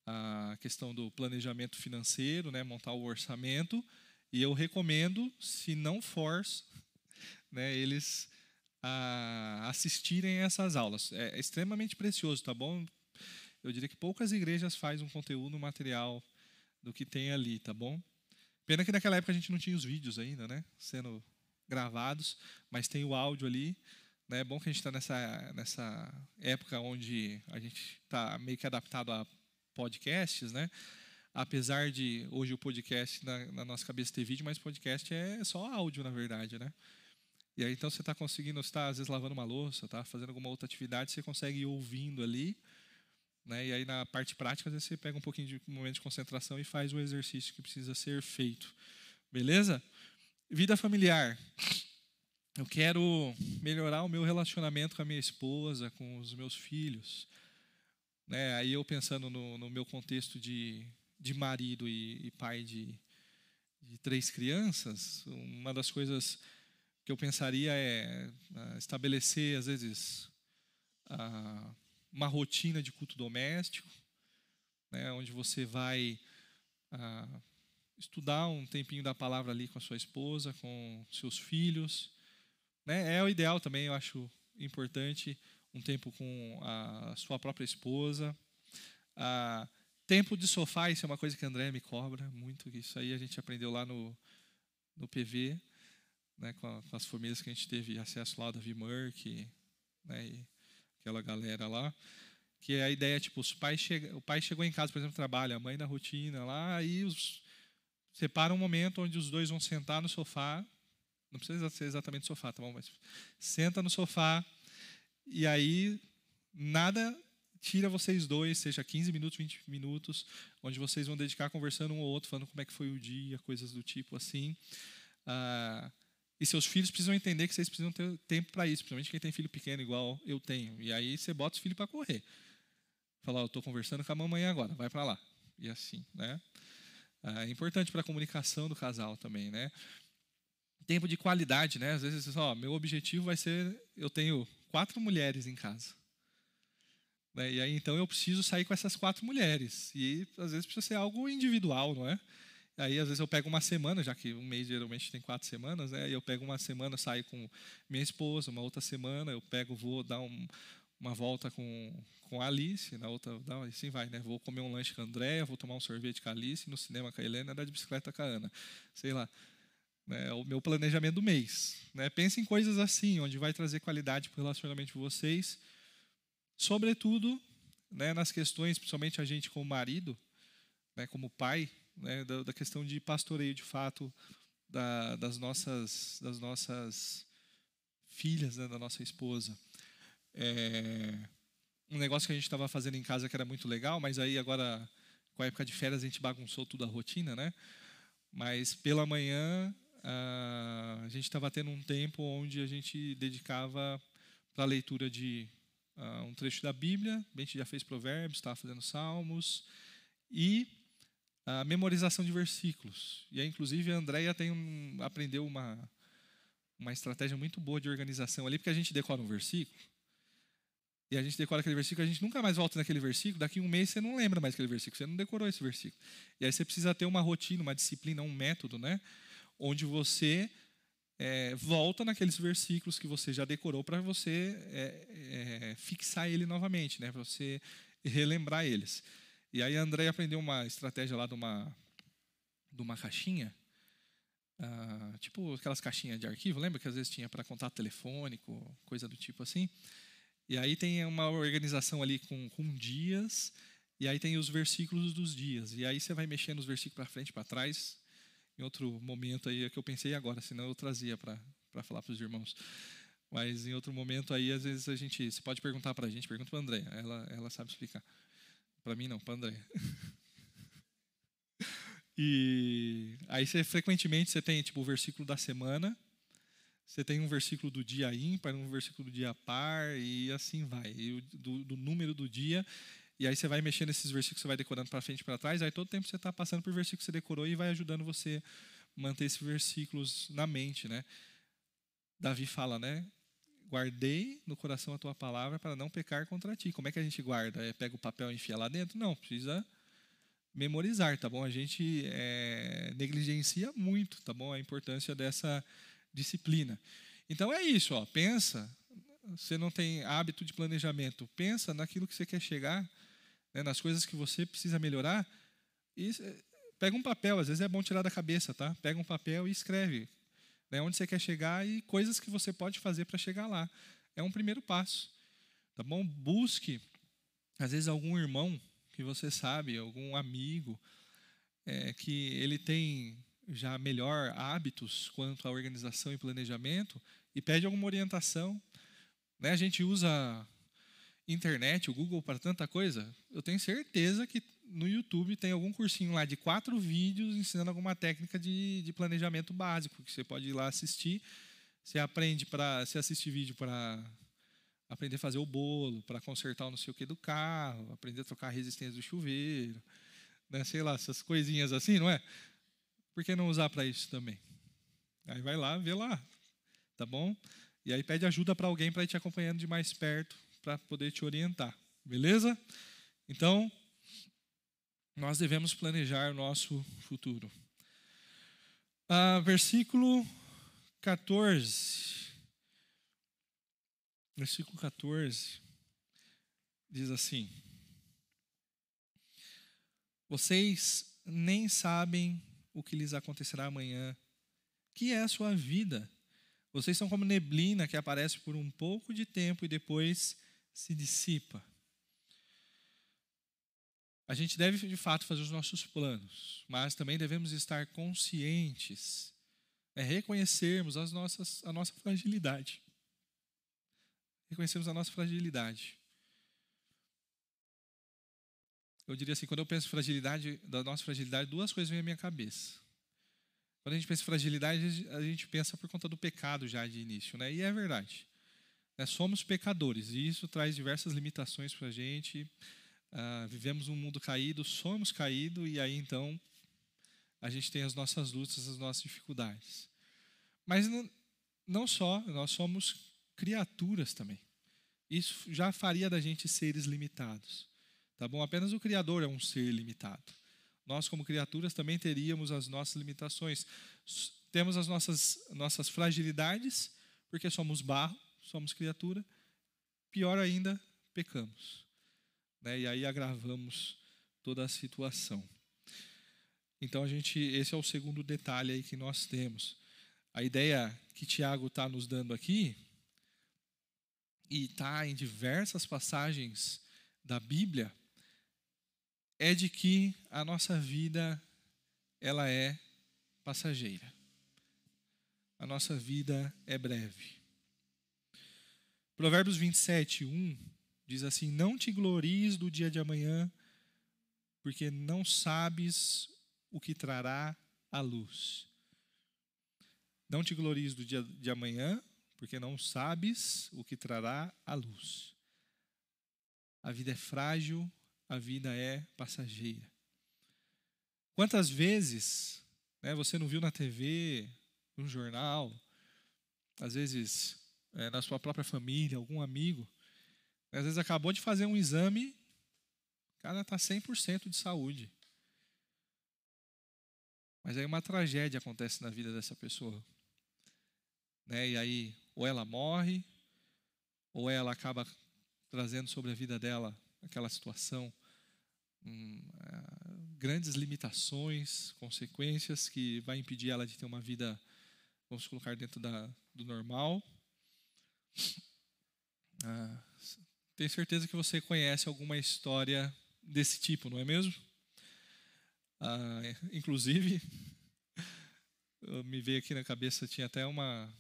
A: a questão do planejamento financeiro, né, montar o orçamento, e eu recomendo, se não for, *laughs* né, eles a assistirem essas aulas. É extremamente precioso, tá bom? eu diria que poucas igrejas fazem um conteúdo material do que tem ali, tá bom? Pena que naquela época a gente não tinha os vídeos ainda, né? Sendo gravados, mas tem o áudio ali. Né? É bom que a gente está nessa, nessa época onde a gente está meio que adaptado a podcasts, né? Apesar de hoje o podcast na, na nossa cabeça ter vídeo, mas podcast é só áudio, na verdade, né? E aí então você está conseguindo, está às vezes lavando uma louça, tá fazendo alguma outra atividade, você consegue ir ouvindo ali né? E aí, na parte prática, às vezes você pega um pouquinho de um momento de concentração e faz o exercício que precisa ser feito. Beleza? Vida familiar. Eu quero melhorar o meu relacionamento com a minha esposa, com os meus filhos. Né? Aí eu pensando no, no meu contexto de, de marido e, e pai de, de três crianças, uma das coisas que eu pensaria é uh, estabelecer, às vezes, uma rotina de culto doméstico, né, onde você vai estudar um tempinho da palavra ali com a sua esposa, com seus filhos. Né, é o ideal também, eu acho importante, um tempo com a sua própria esposa. tempo de sofá, isso é uma coisa que a André me cobra muito, isso aí a gente aprendeu lá no, no PV né, com, a, com, as famílias que a gente teve acesso lá, Davi Murk, né, e aquela galera lá, que é a ideia, tipo, os pais chega, o pai chegou em casa, por exemplo, trabalha, a mãe na rotina lá, aí os, separa um momento onde os dois vão sentar no sofá, não precisa ser exatamente sofá, tá bom? Mas senta no sofá e aí nada tira vocês dois, seja 15 minutos, 20 minutos, onde vocês vão dedicar conversando um ou outro, falando como é que foi o dia, coisas do tipo assim. Ah, e seus filhos precisam entender que vocês precisam ter tempo para isso, principalmente quem tem filho pequeno igual eu tenho. E aí você bota os filhos para correr. Falar, eu estou conversando com a mamãe agora, vai para lá. E assim, né? É importante para a comunicação do casal também, né? Tempo de qualidade, né? Às vezes, ó, meu objetivo vai ser, eu tenho quatro mulheres em casa. Né? E aí, então, eu preciso sair com essas quatro mulheres. E às vezes precisa ser algo individual, não é? Aí, às vezes, eu pego uma semana, já que um mês geralmente tem quatro semanas, né? E eu pego uma semana, saio com minha esposa, uma outra semana, eu pego, vou dar um, uma volta com, com a Alice, na outra, não, assim vai, né? Vou comer um lanche com a Andréia, vou tomar um sorvete com a Alice, no cinema com a Helena, andar de bicicleta com a Ana. Sei lá. Né? É o meu planejamento do mês. Né? Pense em coisas assim, onde vai trazer qualidade para o relacionamento de vocês. Sobretudo, né, nas questões, principalmente a gente como marido, né, como pai, né, da, da, questão de pastoreio de fato da, das nossas das nossas filhas, né, da nossa esposa. É, um negócio que a gente estava fazendo em casa que era muito legal, mas aí agora com a época de férias a gente bagunçou tudo a rotina, né? Mas pela manhã a gente estava tendo um tempo onde a gente dedicava para a leitura de uh, um trecho da Bíblia. A gente já fez provérbios, estava fazendo salmos e a memorização de versículos. E aí, inclusive, a Andrea tem um, aprendeu uma, uma estratégia muito boa de organização ali, porque a gente decora um versículo, e a gente decora aquele versículo, a gente nunca mais volta naquele versículo, daqui um mês você não lembra mais aquele versículo, você não decorou esse versículo. E aí você precisa ter uma rotina, uma disciplina, um método, né? Onde você é, volta naqueles versículos que você já decorou para você é, é, fixar ele novamente, né? Para você relembrar eles. E aí a André aprendeu uma estratégia lá de uma, de uma caixinha, ah, tipo aquelas caixinhas de arquivo, lembra que às vezes tinha para contato telefônico, coisa do tipo assim? E aí tem uma organização ali com, com dias, e aí tem os versículos dos dias. E aí você vai mexendo os versículos para frente para trás. Em outro momento aí é que eu pensei agora, senão eu trazia para falar para os irmãos. Mas em outro momento aí, às vezes a gente, você pode perguntar para a gente, pergunta para a André, ela, ela sabe explicar. Para mim não, para André. *laughs* e aí você frequentemente você tem tipo o versículo da semana, você tem um versículo do dia ímpar, um versículo do dia par e assim vai, e do, do número do dia. E aí você vai mexendo nesses versículos, você vai decorando para frente e para trás, aí todo tempo você está passando por versículo que você decorou e vai ajudando você manter esses versículos na mente, né? Davi fala, né? guardei no coração a tua palavra para não pecar contra ti. Como é que a gente guarda? É, pega o papel e enfia lá dentro? Não, precisa memorizar, tá bom? A gente é, negligencia muito, tá bom? A importância dessa disciplina. Então é isso, ó. Pensa. Você não tem hábito de planejamento. Pensa naquilo que você quer chegar, né, nas coisas que você precisa melhorar. E pega um papel. Às vezes é bom tirar da cabeça, tá? Pega um papel e escreve né, onde você quer chegar e coisas que você pode fazer para chegar lá. É um primeiro passo. Tá bom? Busque, às vezes, algum irmão que você sabe, algum amigo, é, que ele tem já melhor hábitos quanto à organização e planejamento e pede alguma orientação. Né? A gente usa internet, o Google para tanta coisa. Eu tenho certeza que no YouTube tem algum cursinho lá de quatro vídeos ensinando alguma técnica de, de planejamento básico que você pode ir lá assistir. Você aprende para, você assiste vídeo para aprender a fazer o bolo, para consertar o não sei o que do carro, aprender a trocar a resistência do chuveiro, né? sei lá, essas coisinhas assim, não é? por que não usar para isso também? Aí vai lá, vê lá, tá bom? E aí pede ajuda para alguém para ir te acompanhando de mais perto, para poder te orientar, beleza? Então, nós devemos planejar o nosso futuro. Ah, versículo 14. Versículo 14 diz assim: Vocês nem sabem o que lhes acontecerá amanhã. Que é a sua vida? Vocês são como neblina que aparece por um pouco de tempo e depois se dissipa. A gente deve, de fato, fazer os nossos planos, mas também devemos estar conscientes, é reconhecermos as nossas, a nossa fragilidade. Reconhecermos a nossa fragilidade. Eu diria assim, quando eu penso fragilidade, da nossa fragilidade, duas coisas vêm à minha cabeça. Quando a gente pensa em fragilidade, a gente pensa por conta do pecado já de início, né? E é verdade. Né? Somos pecadores e isso traz diversas limitações para a gente. Uh, vivemos um mundo caído, somos caídos e aí então a gente tem as nossas lutas, as nossas dificuldades. Mas não, não só, nós somos criaturas também. Isso já faria da gente seres limitados. Tá bom? Apenas o Criador é um ser limitado. Nós, como criaturas, também teríamos as nossas limitações. Temos as nossas, nossas fragilidades, porque somos barro, somos criatura. Pior ainda, pecamos. Né? E aí agravamos toda a situação. Então a gente, esse é o segundo detalhe aí que nós temos. A ideia que Tiago está nos dando aqui e está em diversas passagens da Bíblia é de que a nossa vida ela é passageira. A nossa vida é breve. Provérbios 27, 1 Diz assim: Não te glories do dia de amanhã, porque não sabes o que trará a luz. Não te glories do dia de amanhã, porque não sabes o que trará a luz. A vida é frágil, a vida é passageira. Quantas vezes né, você não viu na TV, no jornal, às vezes é, na sua própria família, algum amigo, às vezes acabou de fazer um exame, o cara está 100% de saúde. Mas aí uma tragédia acontece na vida dessa pessoa. Né? E aí, ou ela morre, ou ela acaba trazendo sobre a vida dela aquela situação, hum, é, grandes limitações, consequências que vai impedir ela de ter uma vida, vamos colocar dentro da, do normal. Ah, tenho certeza que você conhece alguma história desse tipo, não é mesmo? Ah, inclusive, me veio aqui na cabeça, tinha até uma.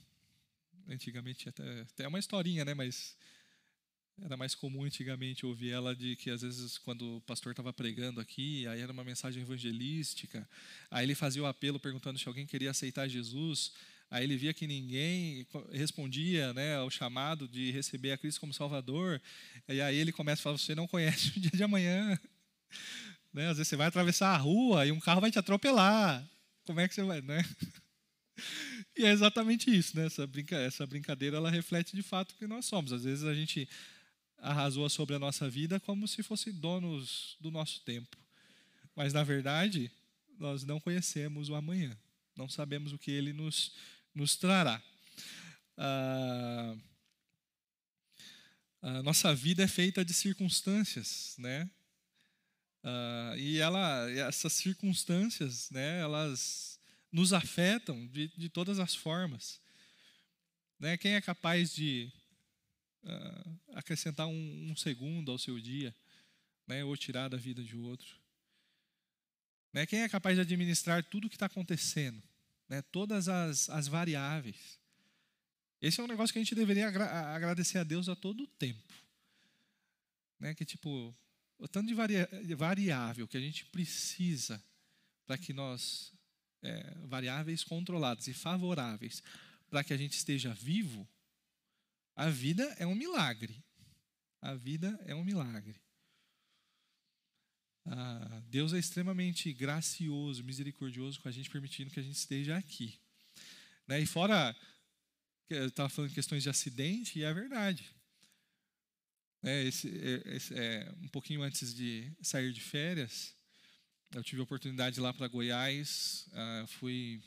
A: Antigamente tinha até, até uma historinha, né? Mas era mais comum antigamente ouvir ela de que às vezes quando o pastor estava pregando aqui, aí era uma mensagem evangelística, aí ele fazia o apelo perguntando se alguém queria aceitar Jesus, Aí ele via que ninguém respondia né, ao chamado de receber a Cristo como Salvador. E aí ele começa a falar: Você não conhece o dia de amanhã. *laughs* Né? Às vezes você vai atravessar a rua e um carro vai te atropelar. Como é que você vai? Né? *laughs* E é exatamente isso. Né? Essa, brinca essa brincadeira ela reflete de fato o que nós somos. Às vezes a gente arrasou sobre a nossa vida como se fosse donos do nosso tempo. Mas, na verdade, nós não conhecemos o amanhã. Não sabemos o que ele nos nos trará. Ah, a nossa vida é feita de circunstâncias, né? Ah, e ela, essas circunstâncias, né? Elas nos afetam de, de todas as formas. Né? Quem é capaz de uh, acrescentar um, um, segundo ao seu dia, né? Ou tirar da vida de outro? Né? Quem é capaz de administrar tudo o que está acontecendo? né, todas as, as variáveis. Esse é um negócio que a gente deveria agra agradecer a Deus a todo o tempo. Né, que tipo, o tanto de varia variável que a gente precisa para que nós, é, variáveis controladas e favoráveis, para que a gente esteja vivo, a vida é um milagre. A vida é um milagre. Ah, Deus é extremamente gracioso, misericordioso com a gente, permitindo que a gente esteja aqui. Né? E fora, eu estava falando de questões de acidente, e é verdade. É, esse, é, esse, é, um pouquinho antes de sair de férias, eu tive a oportunidade lá para Goiás, ah, fui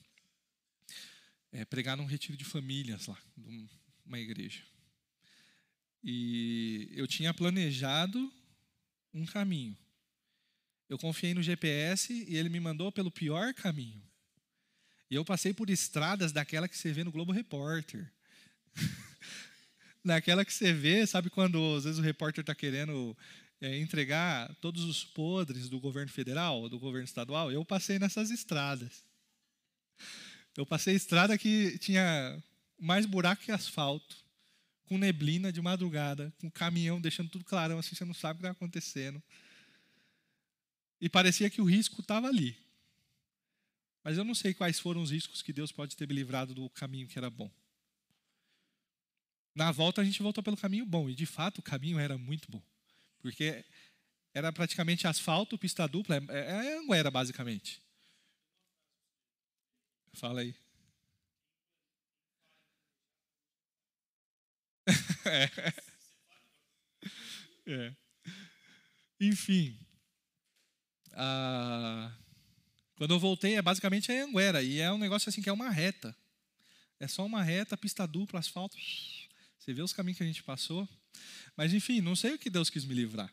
A: é, pregar num retiro de famílias lá, numa igreja. E eu tinha planejado um caminho. Eu confiei no GPS e ele me mandou pelo pior caminho. E eu passei por estradas daquela que você vê no Globo Repórter. *laughs* Naquela que você vê, sabe quando às vezes o repórter está querendo é, entregar todos os podres do governo federal, do governo estadual? Eu passei nessas estradas. Eu passei estrada que tinha mais buraco que asfalto, com neblina de madrugada, com caminhão deixando tudo clarão, assim você não sabe o que está acontecendo. E parecia que o risco estava ali. Mas eu não sei quais foram os riscos que Deus pode ter me livrado do caminho que era bom. Na volta a gente voltou pelo caminho bom, e de fato o caminho era muito bom. Porque era praticamente asfalto, pista dupla, é, é, é Anguera basicamente. Fala aí. É. é. Enfim. Ah, quando eu voltei, é basicamente a Anguera. E é um negócio assim que é uma reta. É só uma reta, pista dupla, asfalto. Você vê os caminhos que a gente passou. Mas, enfim, não sei o que Deus quis me livrar.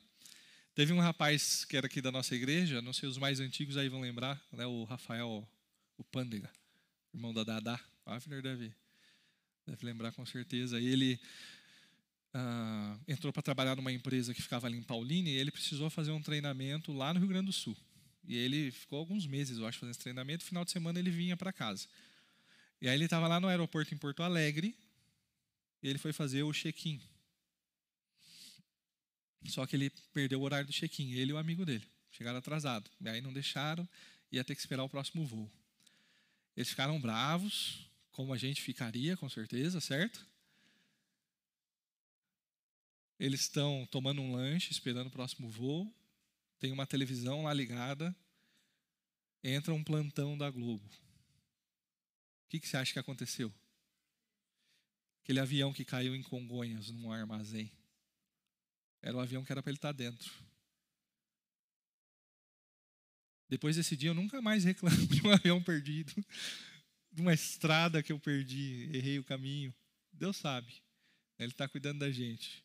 A: Teve um rapaz que era aqui da nossa igreja, não sei, os mais antigos aí vão lembrar, né, o Rafael, o Pândega irmão da Dada. O Avner deve, deve lembrar com certeza. Ele ah, entrou para trabalhar numa empresa que ficava ali em Paulínia e ele precisou fazer um treinamento lá no Rio Grande do Sul. E ele ficou alguns meses, eu acho, fazendo esse treinamento. Final de semana ele vinha para casa. E aí ele estava lá no aeroporto em Porto Alegre e ele foi fazer o check-in. Só que ele perdeu o horário do check-in, ele e o amigo dele. Chegaram atrasado. E aí não deixaram, ia ter que esperar o próximo voo. Eles ficaram bravos, como a gente ficaria, com certeza, certo? Eles estão tomando um lanche, esperando o próximo voo. Tem uma televisão lá ligada. Entra um plantão da Globo. O que, que você acha que aconteceu? Aquele avião que caiu em Congonhas, num armazém. Era o avião que era para ele estar tá dentro. Depois desse dia eu nunca mais reclamo de um *laughs* avião perdido, de uma estrada que eu perdi, errei o caminho. Deus sabe. Ele está cuidando da gente.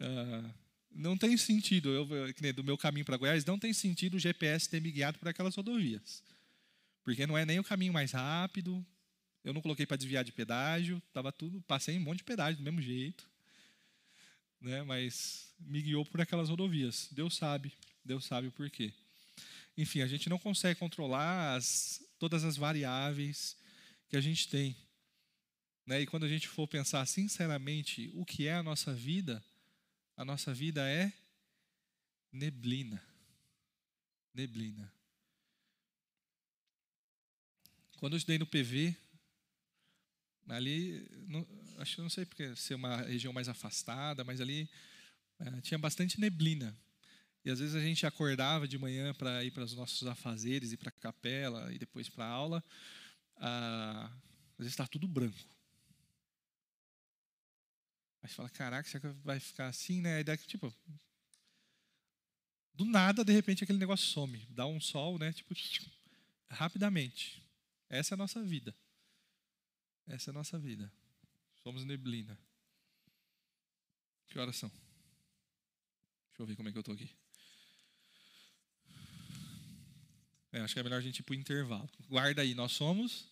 A: Ah, não tem sentido, eu, do meu caminho para Goiás, não tem sentido o GPS ter me guiado por aquelas rodovias. Porque não é nem o caminho mais rápido, eu não coloquei para desviar de pedágio, tava tudo, passei um monte de pedágio do mesmo jeito. Né, mas me guiou por aquelas rodovias. Deus sabe, Deus sabe o porquê. Enfim, a gente não consegue controlar as, todas as variáveis que a gente tem. Né? E quando a gente for pensar sinceramente o que é a nossa vida, a nossa vida é neblina. Neblina. Quando eu estudei no PV, ali, acho que não sei porque ser uma região mais afastada, mas ali é, tinha bastante neblina. E às vezes a gente acordava de manhã para ir para os nossos afazeres, ir para a capela e depois para a aula. Ah, às vezes está tudo branco. Aí você fala, caraca, será que vai ficar assim, né? Aí dá tipo. Do nada, de repente, aquele negócio some. Dá um sol, né? Tipo, rapidamente. Essa é a nossa vida. Essa é a nossa vida. Somos neblina. Que horas são? Deixa eu ver como é que eu estou aqui. É, acho que é melhor a gente ir para o intervalo. Guarda aí, nós somos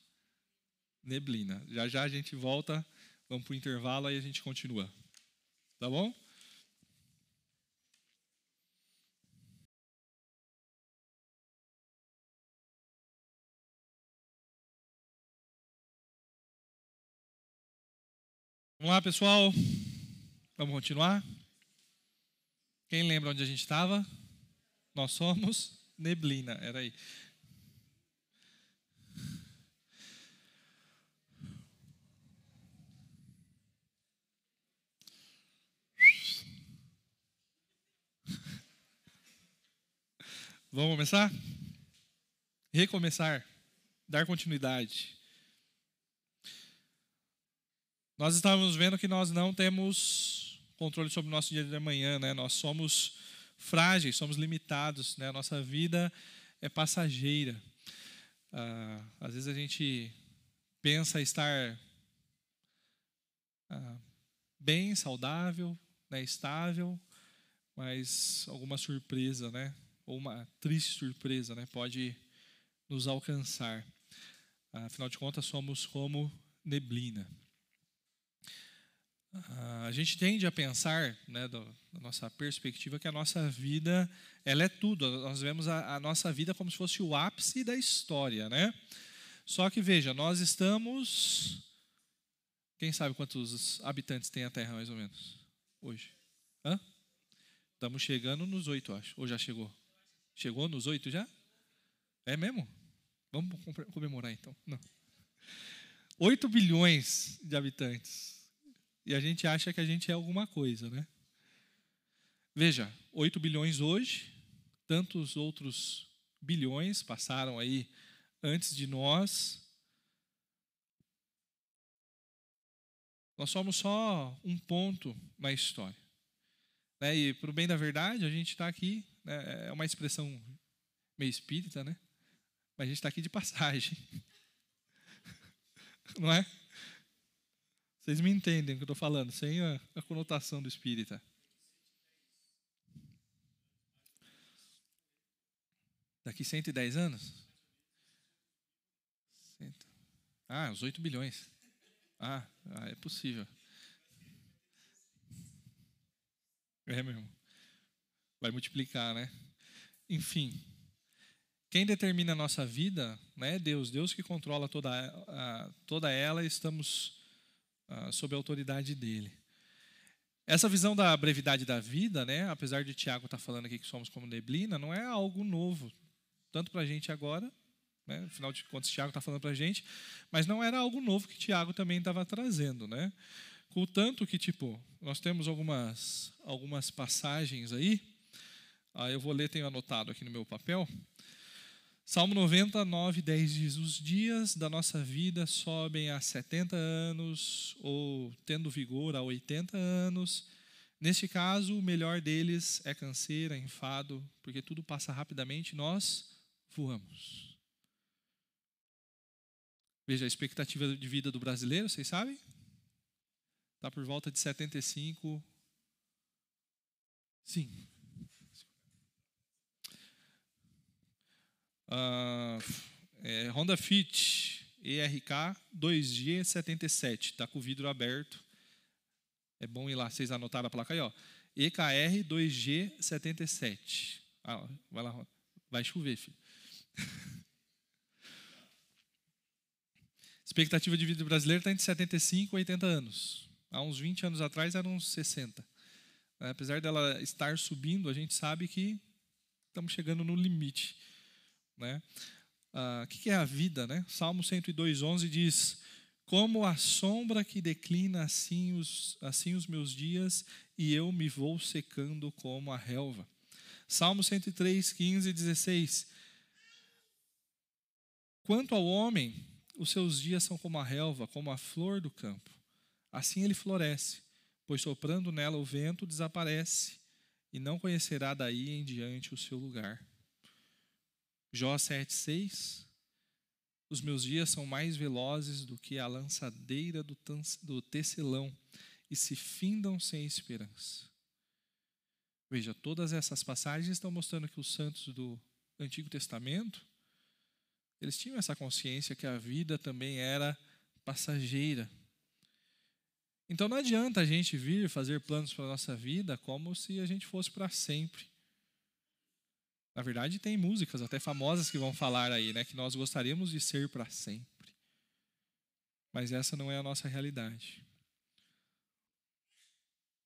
A: neblina. Já já a gente volta, vamos para o intervalo e a gente continua. Tá bom? Vamos lá, pessoal. Vamos continuar? Quem lembra onde a gente estava? Nós somos neblina, era aí. Vamos começar? Recomeçar, dar continuidade. Nós estávamos vendo que nós não temos controle sobre o nosso dia de amanhã, né? Nós somos frágeis, somos limitados, né? A nossa vida é passageira. Ah, às vezes a gente pensa estar ah, bem, saudável, né? estável, mas alguma surpresa, né? Ou uma triste surpresa né, pode nos alcançar. Afinal de contas, somos como neblina. A gente tende a pensar, né, da nossa perspectiva, que a nossa vida ela é tudo. Nós vemos a, a nossa vida como se fosse o ápice da história, né? Só que veja, nós estamos, quem sabe quantos habitantes tem a Terra mais ou menos hoje? Hã? Estamos chegando nos oito, acho. Ou já chegou? Chegou nos oito já? É mesmo? Vamos comemorar então. Não. 8 bilhões de habitantes. E a gente acha que a gente é alguma coisa, né? Veja, 8 bilhões hoje, tantos outros bilhões passaram aí antes de nós. Nós somos só um ponto na história. Né? E, para o bem da verdade, a gente está aqui é uma expressão meio espírita, né? Mas a gente está aqui de passagem. *laughs* Não é? Vocês me entendem o que eu estou falando, sem a, a conotação do espírita. Daqui 110 anos? Ah, os 8 bilhões. Ah, ah, é possível. É mesmo vai multiplicar, né? Enfim, quem determina a nossa vida né, é Deus, Deus que controla toda, toda ela e estamos a, sob a autoridade dele. Essa visão da brevidade da vida, né, apesar de Tiago estar tá falando aqui que somos como neblina, não é algo novo, tanto para a gente agora, né, afinal de contas, Tiago está falando para a gente, mas não era algo novo que Tiago também estava trazendo. Né? Contanto que, tipo, nós temos algumas, algumas passagens aí ah, eu vou ler, tenho anotado aqui no meu papel. Salmo 99, 10 diz: Os dias da nossa vida sobem a 70 anos, ou tendo vigor a 80 anos. Neste caso, o melhor deles é canseira, enfado, porque tudo passa rapidamente nós voamos. Veja, a expectativa de vida do brasileiro, vocês sabem? Está por volta de 75. Sim, Uh, é, Honda Fit ERK 2G77, está com o vidro aberto. É bom ir lá, vocês anotaram a placa aí, ó. EKR 2G77. Ah, vai lá, vai chover, filho. *laughs* Expectativa de vida brasileira está entre 75 e 80 anos. Há uns 20 anos atrás eram uns 60. Apesar dela estar subindo, a gente sabe que estamos chegando no limite. Né? Ah, o que é a vida? Né? Salmo 102,11 diz: Como a sombra que declina, assim os, assim os meus dias, e eu me vou secando como a relva. Salmo 103, 15 e 16. Quanto ao homem, os seus dias são como a relva, como a flor do campo. Assim ele floresce, pois soprando nela o vento desaparece, e não conhecerá daí em diante o seu lugar. Jó 7,6 Os meus dias são mais velozes do que a lançadeira do, do tecelão e se findam sem esperança. Veja, todas essas passagens estão mostrando que os santos do Antigo Testamento eles tinham essa consciência que a vida também era passageira. Então não adianta a gente vir fazer planos para a nossa vida como se a gente fosse para sempre. Na verdade, tem músicas até famosas que vão falar aí, né, que nós gostaríamos de ser para sempre. Mas essa não é a nossa realidade.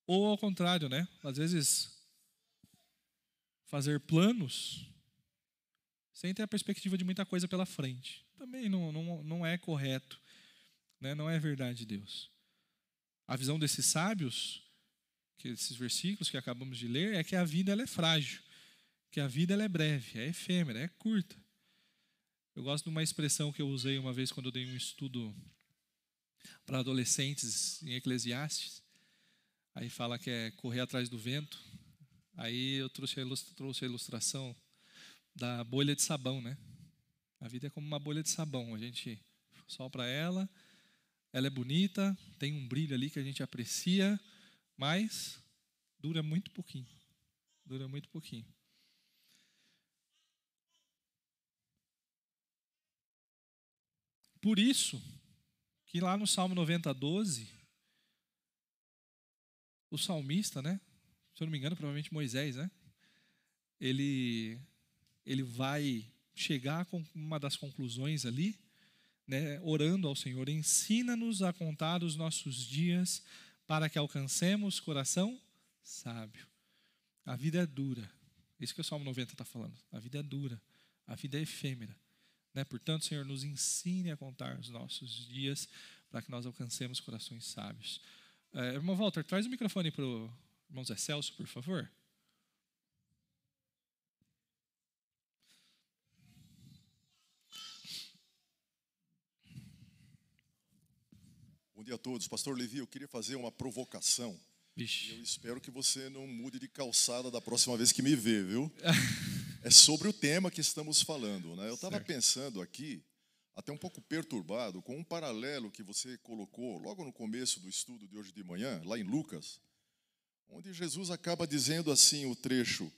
A: Ou ao contrário, né? Às vezes fazer planos sem ter a perspectiva de muita coisa pela frente. Também não, não, não é correto, né? não é verdade de Deus. A visão desses sábios, que esses versículos que acabamos de ler, é que a vida ela é frágil que a vida é breve, é efêmera, é curta. Eu gosto de uma expressão que eu usei uma vez quando eu dei um estudo para adolescentes em Eclesiastes. Aí fala que é correr atrás do vento. Aí eu trouxe a, trouxe a ilustração da bolha de sabão, né? A vida é como uma bolha de sabão. A gente sopra ela, ela é bonita, tem um brilho ali que a gente aprecia, mas dura muito pouquinho. Dura muito pouquinho. Por isso que lá no Salmo 90, 12, o salmista, né? Se eu não me engano, provavelmente Moisés, né? Ele, ele vai chegar com uma das conclusões ali, né, orando ao Senhor, ensina-nos a contar os nossos dias para que alcancemos coração sábio. A vida é dura. Isso que o Salmo 90 está falando. A vida é dura. A vida é efêmera. Né? Portanto, Senhor, nos ensine a contar os nossos dias para que nós alcancemos corações sábios. É, irmão Walter, traz o microfone para o irmão Zé Celso, por favor.
D: Bom dia a todos. Pastor Levi, eu queria fazer uma provocação.
A: Vixe.
D: Eu espero que você não mude de calçada da próxima vez que me vê, viu? *laughs* é sobre o tema que estamos falando. Né? Eu estava pensando aqui, até um pouco perturbado, com um paralelo que você colocou logo no começo do estudo de hoje de manhã, lá em Lucas, onde Jesus acaba dizendo assim o trecho: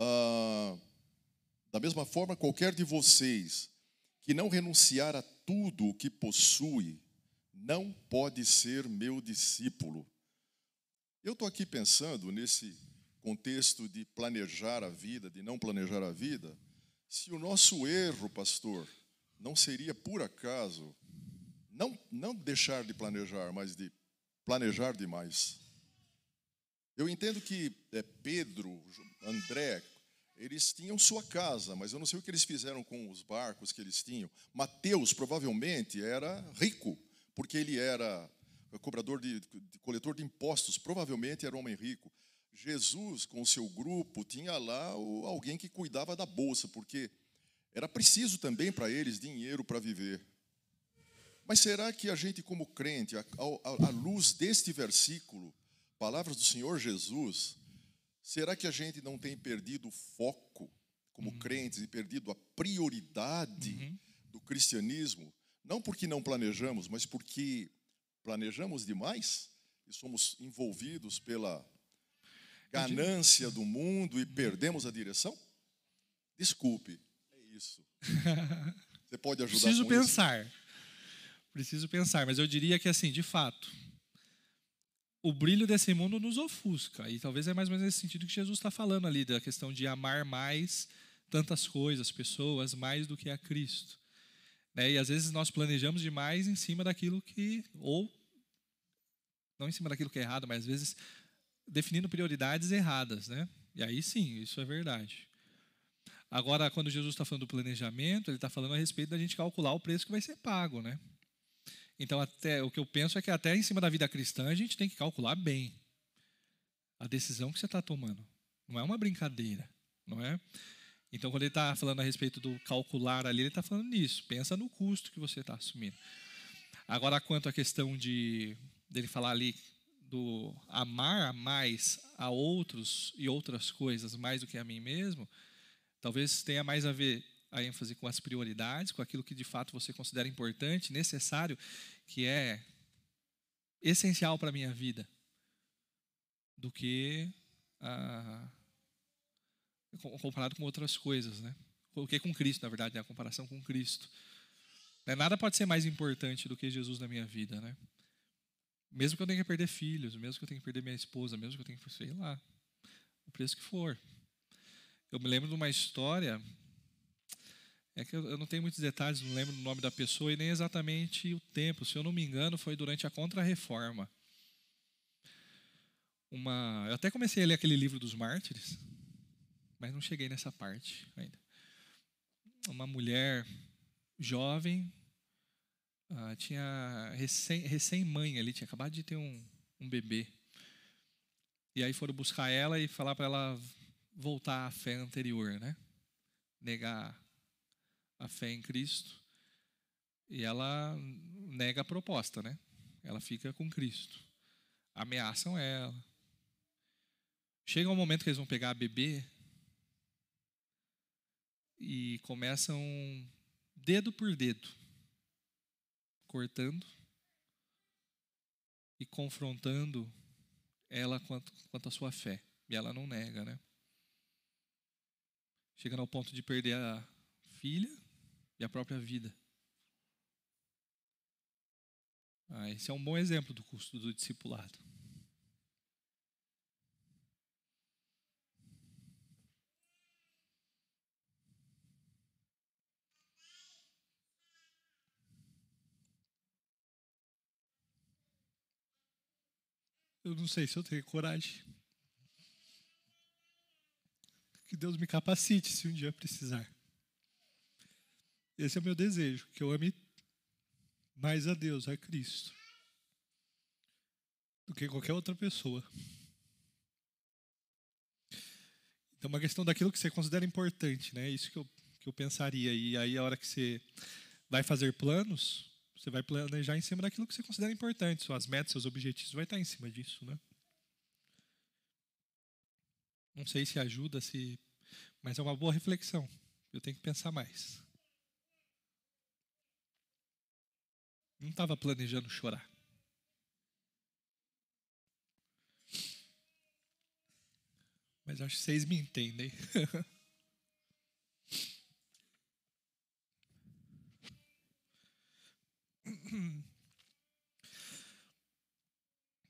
D: ah, Da mesma forma, qualquer de vocês que não renunciar a tudo o que possui, não pode ser meu discípulo. Eu estou aqui pensando nesse contexto de planejar a vida, de não planejar a vida, se o nosso erro, pastor, não seria por acaso não, não deixar de planejar, mas de planejar demais. Eu entendo que é, Pedro, André, eles tinham sua casa, mas eu não sei o que eles fizeram com os barcos que eles tinham. Mateus provavelmente era rico, porque ele era cobrador de, de coletor de impostos, provavelmente era um homem rico. Jesus, com o seu grupo, tinha lá alguém que cuidava da bolsa, porque era preciso também para eles dinheiro para viver. Mas será que a gente, como crente, à luz deste versículo, palavras do Senhor Jesus, será que a gente não tem perdido o foco como uhum. crentes e perdido a prioridade uhum. do cristianismo? Não porque não planejamos, mas porque planejamos demais e somos envolvidos pela ganância do mundo e perdemos a direção? Desculpe, é isso. *laughs* Você pode ajudar
A: Preciso pensar. Isso? Preciso pensar, mas eu diria que assim, de fato, o brilho desse mundo nos ofusca. E talvez é mais ou menos nesse sentido que Jesus está falando ali, da questão de amar mais tantas coisas, pessoas, mais do que a Cristo. Né? E às vezes nós planejamos demais em cima daquilo que, ou não em cima daquilo que é errado, mas às vezes definindo prioridades erradas, né? E aí sim, isso é verdade. Agora, quando Jesus está falando do planejamento, ele está falando a respeito da gente calcular o preço que vai ser pago, né? Então, até o que eu penso é que até em cima da vida cristã a gente tem que calcular bem a decisão que você está tomando. Não é uma brincadeira, não é? Então, quando ele está falando a respeito do calcular ali, ele está falando nisso. Pensa no custo que você está assumindo. Agora, quanto à questão de dele falar ali do amar mais a outros e outras coisas mais do que a mim mesmo, talvez tenha mais a ver a ênfase com as prioridades, com aquilo que de fato você considera importante, necessário, que é essencial para a minha vida, do que ah, comparado com outras coisas, né? O que com Cristo, na verdade, né? a comparação com Cristo. Né? Nada pode ser mais importante do que Jesus na minha vida, né? Mesmo que eu tenha que perder filhos, mesmo que eu tenha que perder minha esposa, mesmo que eu tenha que, sei lá, o preço que for. Eu me lembro de uma história, é que eu não tenho muitos detalhes, não lembro o nome da pessoa e nem exatamente o tempo. Se eu não me engano, foi durante a Contra-Reforma. Uma, eu até comecei a ler aquele livro dos mártires, mas não cheguei nessa parte ainda. Uma mulher jovem, ah, tinha recém, recém-mãe ali, tinha acabado de ter um, um bebê. E aí foram buscar ela e falar para ela voltar à fé anterior, né? Negar a fé em Cristo. E ela nega a proposta, né? Ela fica com Cristo. Ameaçam ela. Chega um momento que eles vão pegar a bebê e começam dedo por dedo, cortando e confrontando ela quanto, quanto à sua fé. E ela não nega, né? Chegando ao ponto de perder a filha e a própria vida. Ah, esse é um bom exemplo do custo do discipulado. Eu não sei se eu tenho coragem. Que Deus me capacite se um dia precisar. Esse é o meu desejo, que eu ame mais a Deus, a Cristo, do que qualquer outra pessoa. Então, é uma questão daquilo que você considera importante, né? Isso que eu, que eu pensaria. E aí, a hora que você vai fazer planos, você vai planejar em cima daquilo que você considera importante. Suas metas, seus objetivos, vai estar em cima disso, né? Não sei se ajuda, se, mas é uma boa reflexão. Eu tenho que pensar mais. Não estava planejando chorar. Mas acho que vocês me entendem. *laughs*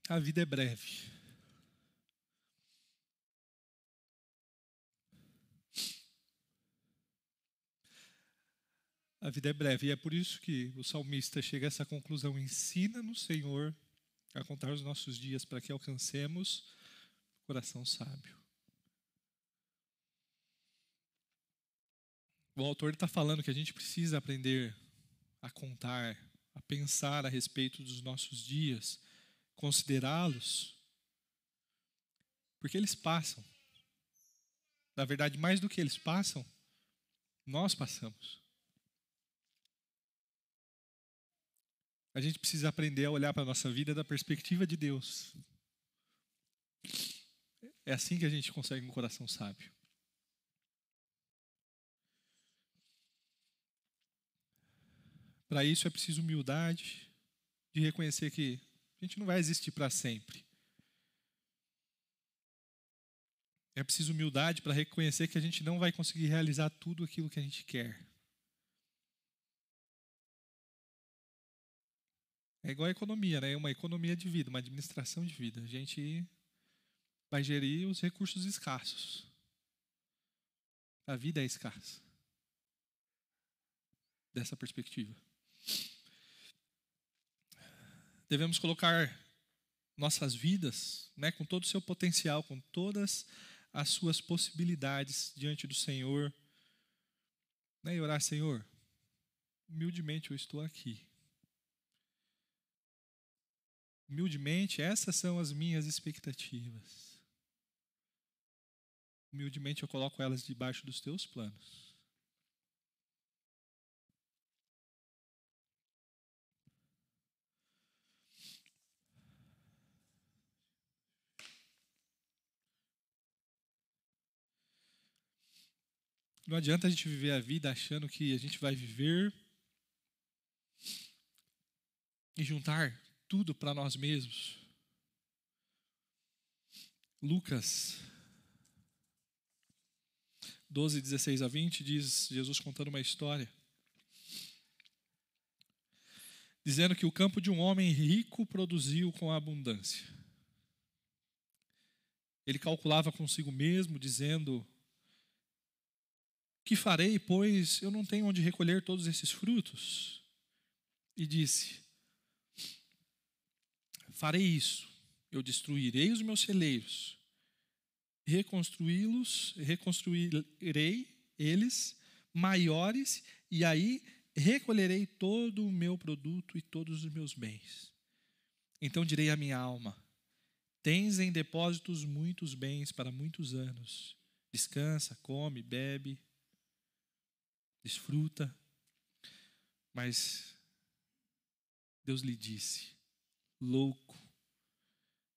A: A vida é breve. A vida é breve e é por isso que o salmista chega a essa conclusão: ensina no Senhor a contar os nossos dias para que alcancemos o coração sábio. O autor está falando que a gente precisa aprender a contar, a pensar a respeito dos nossos dias, considerá-los, porque eles passam. Na verdade, mais do que eles passam, nós passamos. A gente precisa aprender a olhar para a nossa vida da perspectiva de Deus. É assim que a gente consegue um coração sábio. Para isso é preciso humildade, de reconhecer que a gente não vai existir para sempre. É preciso humildade para reconhecer que a gente não vai conseguir realizar tudo aquilo que a gente quer. É igual a economia, né? Uma economia de vida, uma administração de vida. A gente vai gerir os recursos escassos. A vida é escassa. Dessa perspectiva. Devemos colocar nossas vidas, né, com todo o seu potencial, com todas as suas possibilidades diante do Senhor, né, e orar, Senhor, humildemente eu estou aqui. Humildemente, essas são as minhas expectativas. Humildemente eu coloco elas debaixo dos teus planos. Não adianta a gente viver a vida achando que a gente vai viver e juntar tudo para nós mesmos. Lucas 12, 16 a 20 diz Jesus contando uma história. Dizendo que o campo de um homem rico produziu com abundância. Ele calculava consigo mesmo, dizendo: que farei, pois eu não tenho onde recolher todos esses frutos? E disse: Farei isso, eu destruirei os meus celeiros, reconstruí-los, reconstruirei eles maiores, e aí recolherei todo o meu produto e todos os meus bens. Então direi à minha alma: Tens em depósitos muitos bens para muitos anos descansa, come, bebe, desfruta. Mas Deus lhe disse: louco,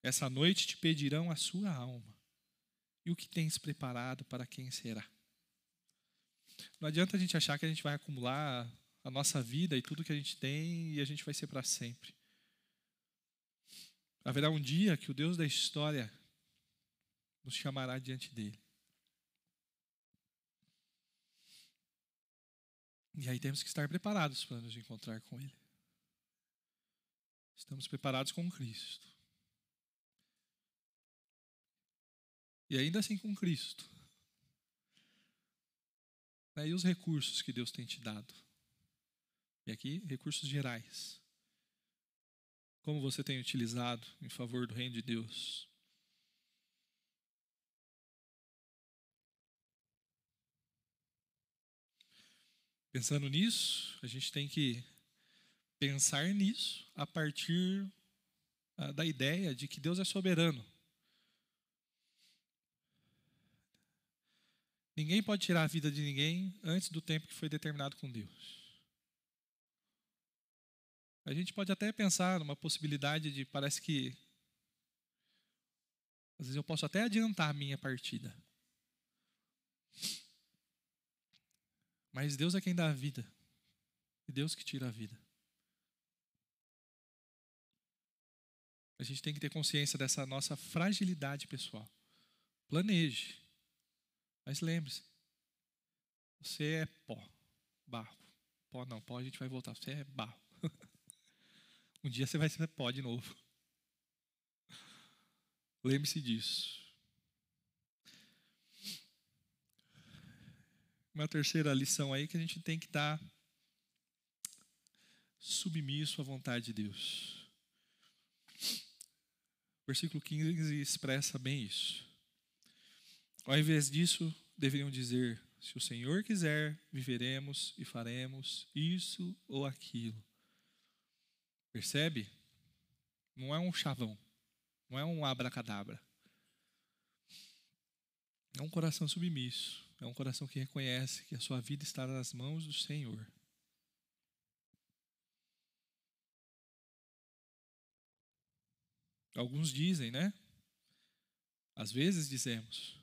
A: essa noite te pedirão a sua alma. E o que tens preparado para quem será? Não adianta a gente achar que a gente vai acumular a nossa vida e tudo que a gente tem e a gente vai ser para sempre. Haverá um dia que o Deus da história nos chamará diante dele. E aí temos que estar preparados para nos encontrar com Ele. Estamos preparados com Cristo. E ainda assim com Cristo. Né, e os recursos que Deus tem te dado? E aqui, recursos gerais. Como você tem utilizado em favor do reino de Deus? Pensando nisso, a gente tem que pensar nisso a partir ah, da ideia de que Deus é soberano. Ninguém pode tirar a vida de ninguém antes do tempo que foi determinado com Deus. A gente pode até pensar numa possibilidade de, parece que, às vezes eu posso até adiantar a minha partida. Mas Deus é quem dá a vida. E Deus que tira a vida. A gente tem que ter consciência dessa nossa fragilidade pessoal. Planeje. Mas lembre-se, você é pó, barro. Pó não, pó a gente vai voltar. Você é barro. *laughs* um dia você vai ser pó de novo. Lembre-se disso. Uma terceira lição aí que a gente tem que estar submisso à vontade de Deus. Versículo 15 expressa bem isso. Ao invés disso, deveriam dizer: se o Senhor quiser, viveremos e faremos isso ou aquilo. Percebe? Não é um chavão, não é um abracadabra. É um coração submisso. É um coração que reconhece que a sua vida está nas mãos do Senhor. Alguns dizem, né? Às vezes dizemos: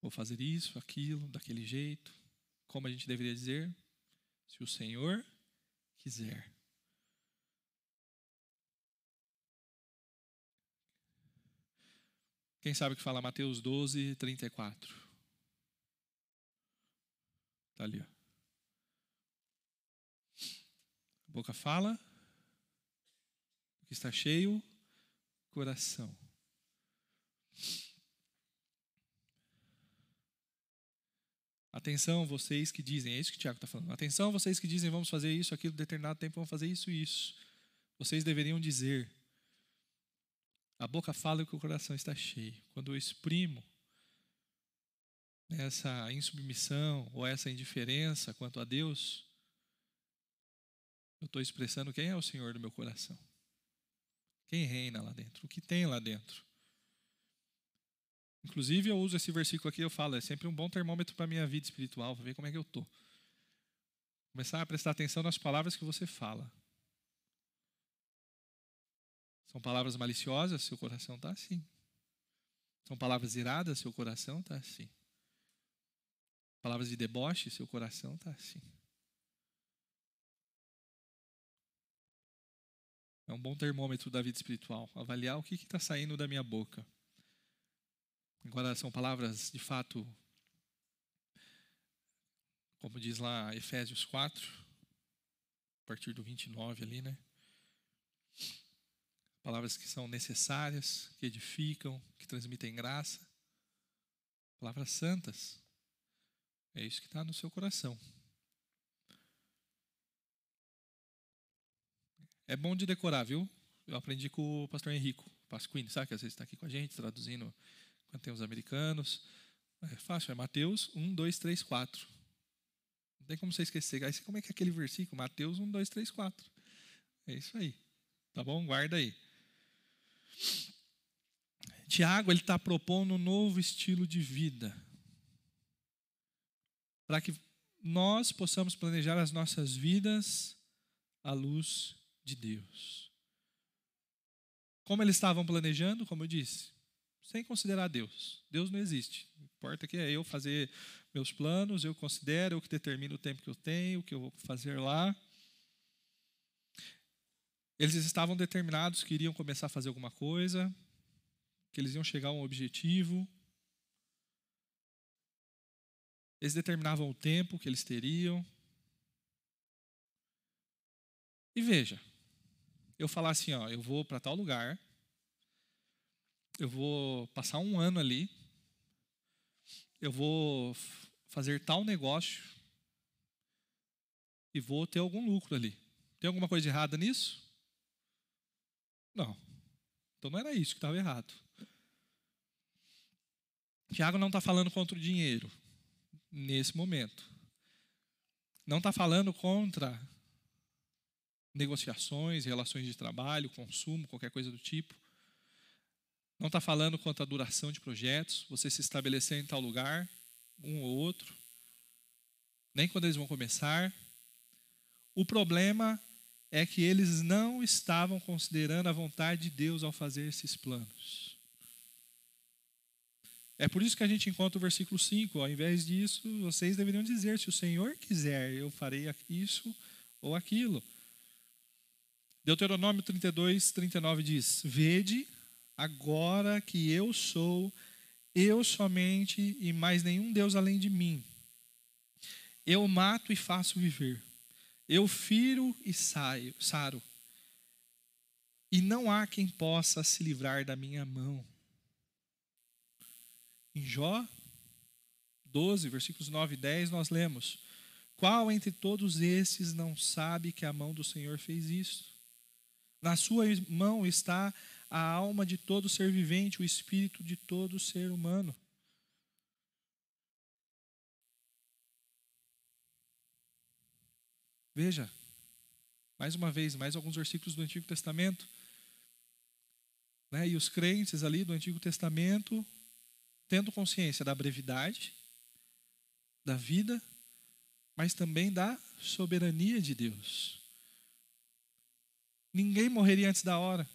A: vou fazer isso, aquilo, daquele jeito. Como a gente deveria dizer? Se o Senhor quiser. Quem sabe que fala Mateus 12, 34? Está ali. Ó. A boca fala, o que está cheio, coração. Atenção, vocês que dizem, é isso que o Tiago está falando. Atenção, vocês que dizem, vamos fazer isso, aquilo, determinado tempo, vamos fazer isso e isso. Vocês deveriam dizer, a boca fala que o coração está cheio. Quando eu exprimo essa insubmissão ou essa indiferença quanto a Deus, eu estou expressando quem é o Senhor do meu coração. Quem reina lá dentro, o que tem lá dentro. Inclusive, eu uso esse versículo aqui, eu falo, é sempre um bom termômetro para a minha vida espiritual, para ver como é que eu estou. Começar a prestar atenção nas palavras que você fala. São palavras maliciosas, seu coração está assim. São palavras iradas, seu coração está assim. Palavras de deboche, seu coração está assim. É um bom termômetro da vida espiritual. Avaliar o que está saindo da minha boca. Agora, são palavras de fato, como diz lá Efésios 4, a partir do 29 ali, né? Palavras que são necessárias, que edificam, que transmitem graça. Palavras santas. É isso que está no seu coração. É bom de decorar, viu? Eu aprendi com o pastor Henrico Pasquini, sabe que às vezes está aqui com a gente, traduzindo quando tem os americanos. É fácil, é Mateus 1, 2, 3, 4. Não tem como você esquecer. Aí, como é que é aquele versículo? Mateus 1, 2, 3, 4. É isso aí. Tá bom? Guarda aí. Tiago ele está propondo um novo estilo de vida para que nós possamos planejar as nossas vidas à luz de Deus. Como eles estavam planejando, como eu disse, sem considerar Deus. Deus não existe. O que importa que é eu fazer meus planos, eu considero, eu que determino o tempo que eu tenho, o que eu vou fazer lá. Eles estavam determinados que iriam começar a fazer alguma coisa, que eles iam chegar a um objetivo. Eles determinavam o tempo que eles teriam. E veja, eu falar assim, ó, eu vou para tal lugar, eu vou passar um ano ali, eu vou fazer tal negócio e vou ter algum lucro ali. Tem alguma coisa errada nisso? Não. Então não era isso que estava errado. Tiago não está falando contra o dinheiro nesse momento. Não está falando contra negociações, relações de trabalho, consumo, qualquer coisa do tipo. Não está falando quanto à duração de projetos, você se estabelecer em tal lugar, um ou outro, nem quando eles vão começar. O problema é que eles não estavam considerando a vontade de Deus ao fazer esses planos. É por isso que a gente encontra o versículo 5. Ao invés disso, vocês deveriam dizer: se o Senhor quiser, eu farei isso ou aquilo. Deuteronômio 32, 39 diz: Vede agora que eu sou eu somente e mais nenhum Deus além de mim. Eu mato e faço viver. Eu firo e saio, saro. E não há quem possa se livrar da minha mão. Em Jó 12, versículos 9 e 10, nós lemos: Qual entre todos esses não sabe que a mão do Senhor fez isso? Na sua mão está a alma de todo ser vivente, o espírito de todo ser humano. Veja, mais uma vez, mais alguns versículos do Antigo Testamento. Né? E os crentes ali do Antigo Testamento, tendo consciência da brevidade, da vida, mas também da soberania de Deus. Ninguém morreria antes da hora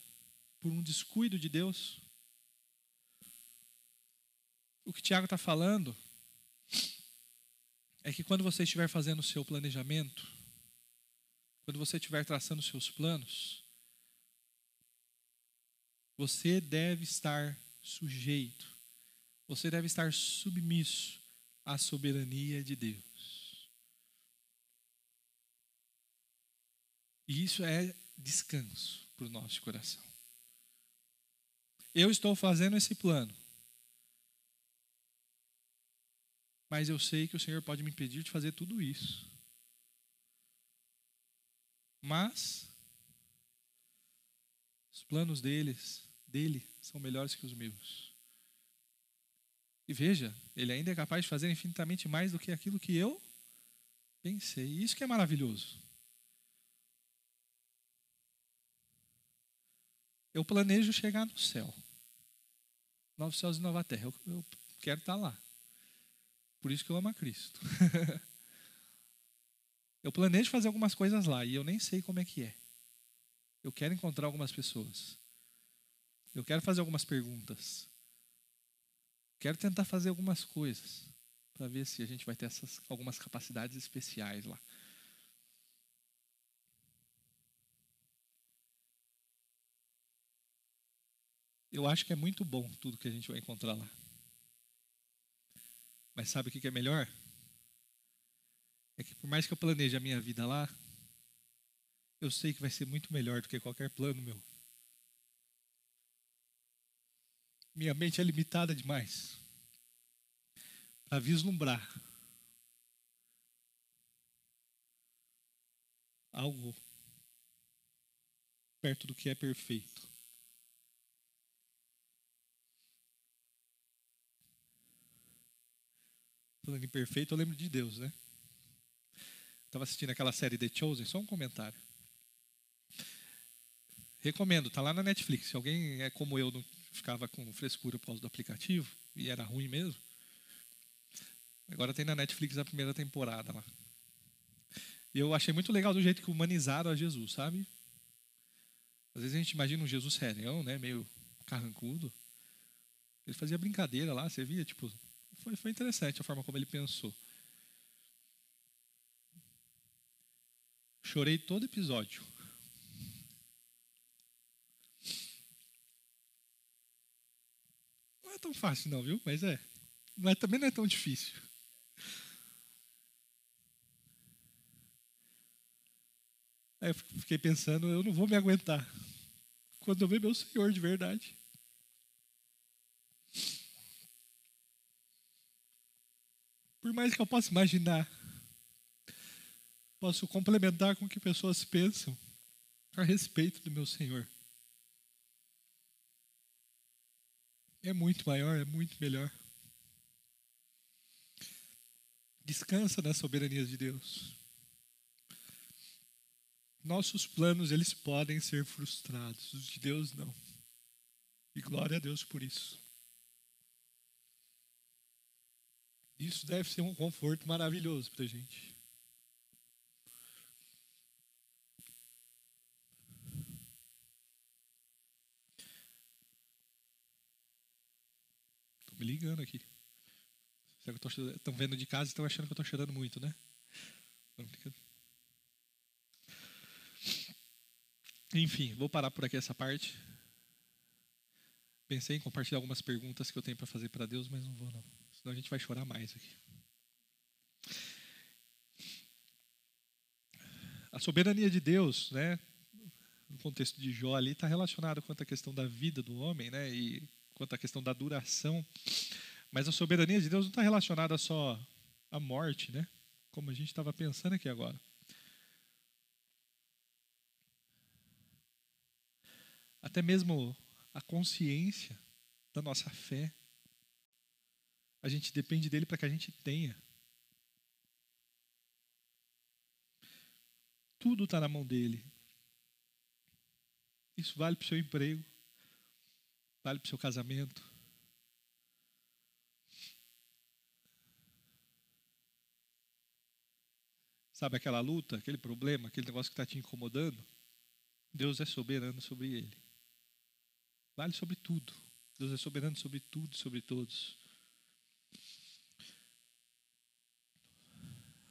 A: por um descuido de Deus. O que Tiago está falando é que quando você estiver fazendo o seu planejamento, quando você estiver traçando os seus planos, você deve estar sujeito, você deve estar submisso à soberania de Deus. E isso é descanso para o nosso coração. Eu estou fazendo esse plano. Mas eu sei que o Senhor pode me impedir de fazer tudo isso. Mas os planos deles, dele, são melhores que os meus. E veja, ele ainda é capaz de fazer infinitamente mais do que aquilo que eu pensei. Isso que é maravilhoso. Eu planejo chegar no céu. Novos céus e nova terra. Eu, eu quero estar lá. Por isso que eu amo a Cristo. *laughs* eu planejo fazer algumas coisas lá e eu nem sei como é que é. Eu quero encontrar algumas pessoas. Eu quero fazer algumas perguntas. Quero tentar fazer algumas coisas para ver se a gente vai ter essas algumas capacidades especiais lá. Eu acho que é muito bom tudo que a gente vai encontrar lá. Mas sabe o que é melhor? É que por mais que eu planeje a minha vida lá, eu sei que vai ser muito melhor do que qualquer plano meu. Minha mente é limitada demais para vislumbrar algo perto do que é perfeito. Falando em perfeito, eu lembro de Deus, né? Estava assistindo aquela série The Chosen, só um comentário. Recomendo, tá lá na Netflix. Se alguém é como eu, não ficava com frescura por causa do aplicativo, e era ruim mesmo. Agora tem na Netflix a primeira temporada lá. E eu achei muito legal do jeito que humanizaram a Jesus, sabe? Às vezes a gente imagina um Jesus serião, né? Meio carrancudo. Ele fazia brincadeira lá, você via, tipo, foi, foi interessante a forma como ele pensou. Chorei todo episódio. É tão fácil não, viu? Mas é. Mas também não é tão difícil. Aí eu fiquei pensando, eu não vou me aguentar. Quando eu ver meu Senhor de verdade. Por mais que eu possa imaginar, posso complementar com o que pessoas pensam a respeito do meu Senhor. É muito maior, é muito melhor. Descansa na soberania de Deus. Nossos planos, eles podem ser frustrados, os de Deus não. E glória a Deus por isso. Isso deve ser um conforto maravilhoso para a gente. Me ligando aqui. Estão vendo de casa e estão achando que eu estou chorando muito, né? Enfim, vou parar por aqui essa parte. Pensei em compartilhar algumas perguntas que eu tenho para fazer para Deus, mas não vou não. Senão a gente vai chorar mais aqui. A soberania de Deus, né, no contexto de Jó ali, está relacionado quanto à questão da vida do homem, né, e quanto à questão da duração. Mas a soberania de Deus não está relacionada só à morte, né, como a gente estava pensando aqui agora. até mesmo a consciência da nossa fé. A gente depende dele para que a gente tenha. Tudo está na mão dele. Isso vale para o seu emprego, vale para o seu casamento. Sabe aquela luta, aquele problema, aquele negócio que está te incomodando? Deus é soberano sobre ele. Vale sobre tudo. Deus é soberano sobre tudo e sobre todos.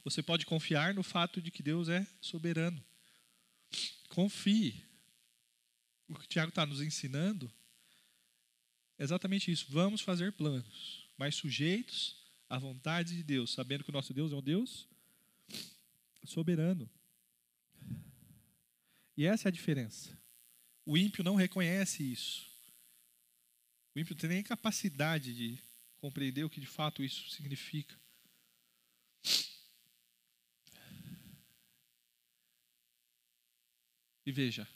A: Você pode confiar no fato de que Deus é soberano. Confie. O que o Tiago está nos ensinando exatamente isso. Vamos fazer planos, mas sujeitos à vontade de Deus, sabendo que o nosso Deus é um Deus soberano. E essa é a diferença. O ímpio não reconhece isso. O ímpio não tem nem capacidade de compreender o que de fato isso significa. E veja,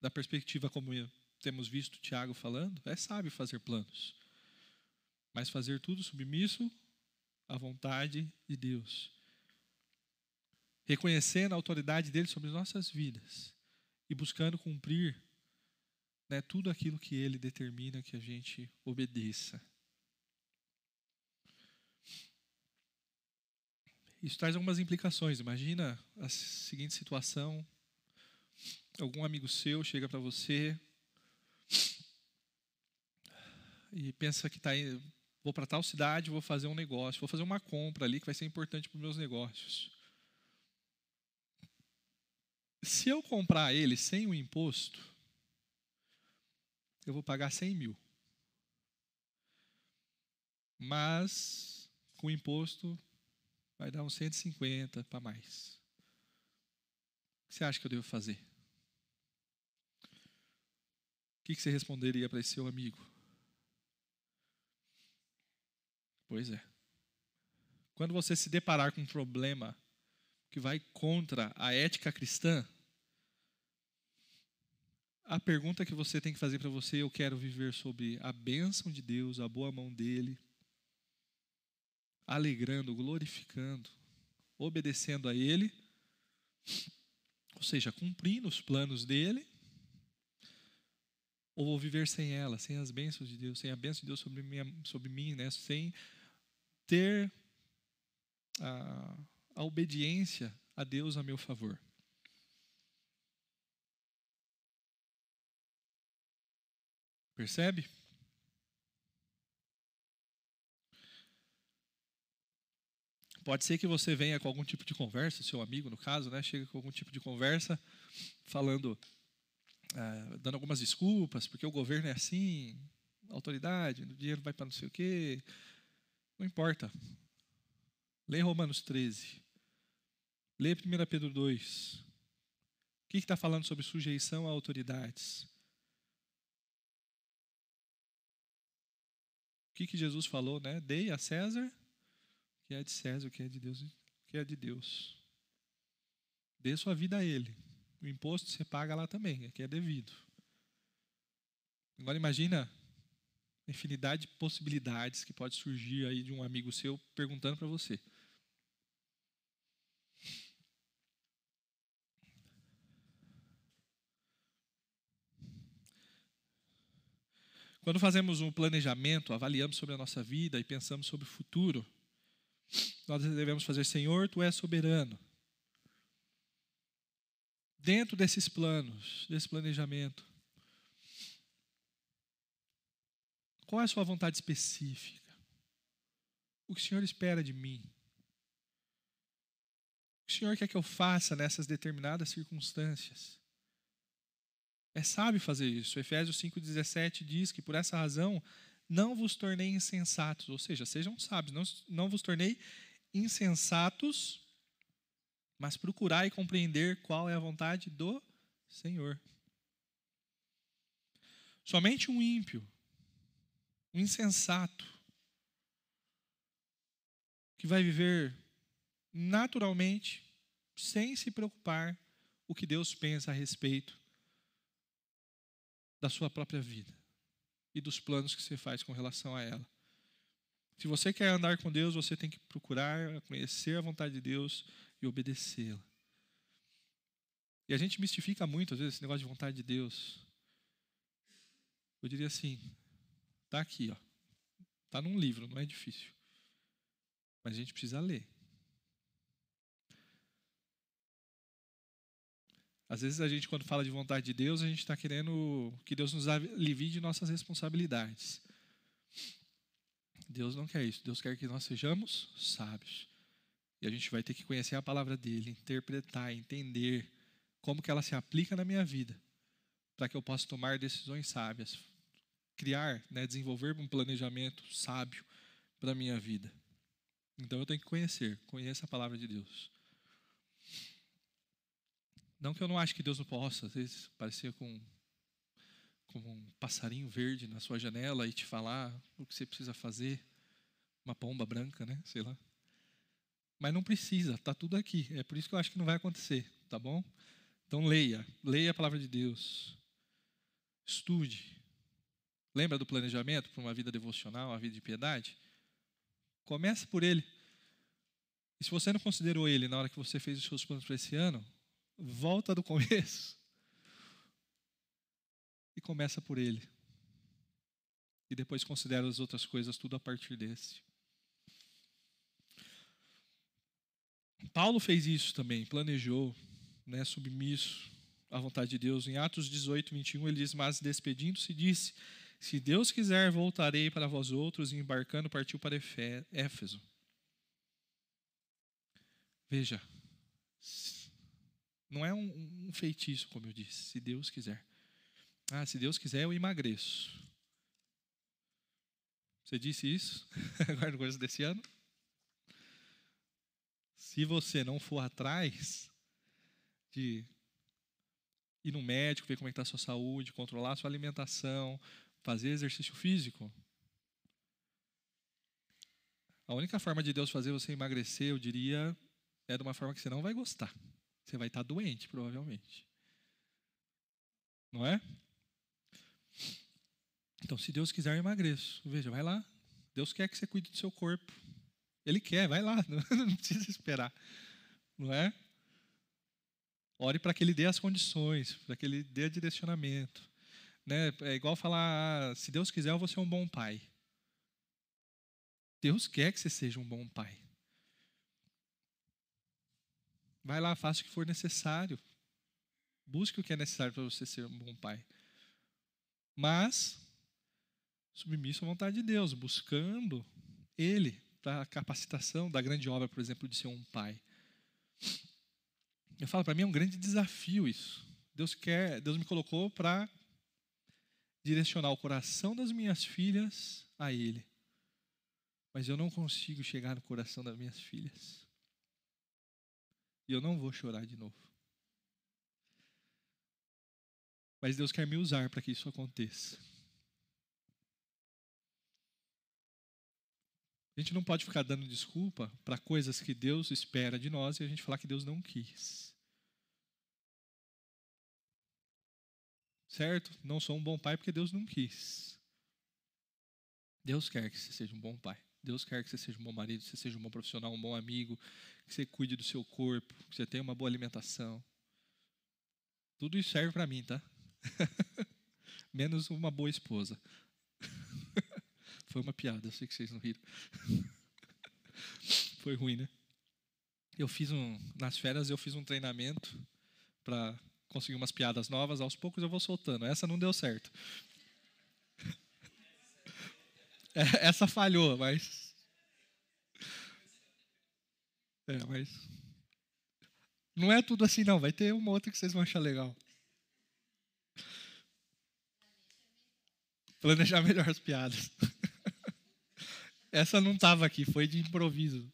A: da perspectiva como temos visto Tiago falando, é sábio fazer planos, mas fazer tudo submisso à vontade de Deus, reconhecendo a autoridade dele sobre nossas vidas e buscando cumprir né, tudo aquilo que ele determina que a gente obedeça. Isso traz algumas implicações. Imagina a seguinte situação: algum amigo seu chega para você e pensa que está vou para tal cidade, vou fazer um negócio, vou fazer uma compra ali que vai ser importante para os meus negócios. Se eu comprar ele sem o imposto, eu vou pagar 100 mil. Mas, com imposto, vai dar uns 150 para mais. O que você acha que eu devo fazer? O que você responderia para esse seu amigo? Pois é. Quando você se deparar com um problema que vai contra a ética cristã, a pergunta que você tem que fazer para você, eu quero viver sobre a bênção de Deus, a boa mão dele, alegrando, glorificando, obedecendo a ele, ou seja, cumprindo os planos dele, Ou vou viver sem ela, sem as bênçãos de Deus, sem a bênção de Deus sobre, minha, sobre mim, né? sem ter a, a obediência a Deus a meu favor. Percebe? Pode ser que você venha com algum tipo de conversa, seu amigo no caso, né, chega com algum tipo de conversa, falando, é, dando algumas desculpas, porque o governo é assim, autoridade, o dinheiro vai para não sei o quê. Não importa. Leia Romanos 13. Leia 1 Pedro 2. O que está falando sobre sujeição a autoridades? O que, que Jesus falou, né? Dei a César o que é de César, o que é de Deus, o que é de Deus. Dê sua vida a Ele. O imposto você paga lá também, aqui é devido. Agora imagina infinidade de possibilidades que pode surgir aí de um amigo seu perguntando para você. Quando fazemos um planejamento, avaliamos sobre a nossa vida e pensamos sobre o futuro, nós devemos fazer, Senhor, tu és soberano. Dentro desses planos, desse planejamento, qual é a sua vontade específica? O que o Senhor espera de mim? O que o Senhor quer que eu faça nessas determinadas circunstâncias? É sábio fazer isso. Efésios 5,17 diz que por essa razão não vos tornei insensatos, ou seja, sejam sábios, não, não vos tornei insensatos, mas procurai compreender qual é a vontade do Senhor. Somente um ímpio, um insensato, que vai viver naturalmente, sem se preocupar o que Deus pensa a respeito da sua própria vida e dos planos que você faz com relação a ela. Se você quer andar com Deus, você tem que procurar conhecer a vontade de Deus e obedecê-la. E a gente mistifica muito, às vezes, esse negócio de vontade de Deus. Eu diria assim: está aqui, ó. Está num livro, não é difícil. Mas a gente precisa ler. Às vezes a gente, quando fala de vontade de Deus, a gente está querendo que Deus nos alivie de nossas responsabilidades. Deus não quer isso. Deus quer que nós sejamos sábios. E a gente vai ter que conhecer a palavra dele, interpretar, entender como que ela se aplica na minha vida, para que eu possa tomar decisões sábias, criar, né, desenvolver um planejamento sábio para a minha vida. Então eu tenho que conhecer, conheça a palavra de Deus. Não que eu não acho que Deus não possa, às vezes, parecer com, com um passarinho verde na sua janela e te falar o que você precisa fazer, uma pomba branca, né? Sei lá. Mas não precisa, está tudo aqui. É por isso que eu acho que não vai acontecer, tá bom? Então leia, leia a palavra de Deus. Estude. Lembra do planejamento para uma vida devocional, uma vida de piedade? Comece por ele. E se você não considerou ele na hora que você fez os seus planos para esse ano, volta do *laughs* começo e começa por ele. E depois considera as outras coisas tudo a partir desse. Paulo fez isso também, planejou, né, submisso à vontade de Deus. Em Atos 18, 21, ele diz: Mas despedindo-se, disse: Se Deus quiser, voltarei para vós outros. E embarcando, partiu para Éfeso. Veja, não é um, um feitiço, como eu disse, se Deus quiser. Ah, se Deus quiser, eu emagreço. Você disse isso *laughs* agora no começo desse ano? Se você não for atrás de ir no médico, ver como é está a sua saúde, controlar a sua alimentação, fazer exercício físico, a única forma de Deus fazer você emagrecer, eu diria, é de uma forma que você não vai gostar. Você vai estar doente, provavelmente. Não é? Então, se Deus quiser, eu emagreço. Veja, vai lá. Deus quer que você cuide do seu corpo. Ele quer, vai lá. *laughs* Não precisa esperar. Não é? Ore para que Ele dê as condições, para que Ele dê direcionamento. Né? É igual falar: ah, se Deus quiser, eu vou ser um bom pai. Deus quer que você seja um bom pai. Vai lá, faça o que for necessário. Busque o que é necessário para você ser um bom pai. Mas, submisso à vontade de Deus, buscando Ele para a capacitação da grande obra, por exemplo, de ser um pai. Eu falo, para mim é um grande desafio isso. Deus quer, Deus me colocou para direcionar o coração das minhas filhas a Ele. Mas eu não consigo chegar no coração das minhas filhas. E eu não vou chorar de novo. Mas Deus quer me usar para que isso aconteça. A gente não pode ficar dando desculpa para coisas que Deus espera de nós e a gente falar que Deus não quis. Certo? Não sou um bom pai porque Deus não quis. Deus quer que você seja um bom pai. Deus quer que você seja um bom marido, que você seja um bom profissional, um bom amigo, que você cuide do seu corpo, que você tenha uma boa alimentação. Tudo isso serve para mim, tá? *laughs* Menos uma boa esposa. *laughs* Foi uma piada, eu sei que vocês não riram. *laughs* Foi ruim, né? Eu fiz um nas férias eu fiz um treinamento para conseguir umas piadas novas, aos poucos eu vou soltando. Essa não deu certo. *laughs* É, essa falhou, mas. É, mas. Não é tudo assim, não. Vai ter uma outra que vocês vão achar legal. Planejar melhor as piadas. *laughs* Essa não estava aqui, foi de improviso.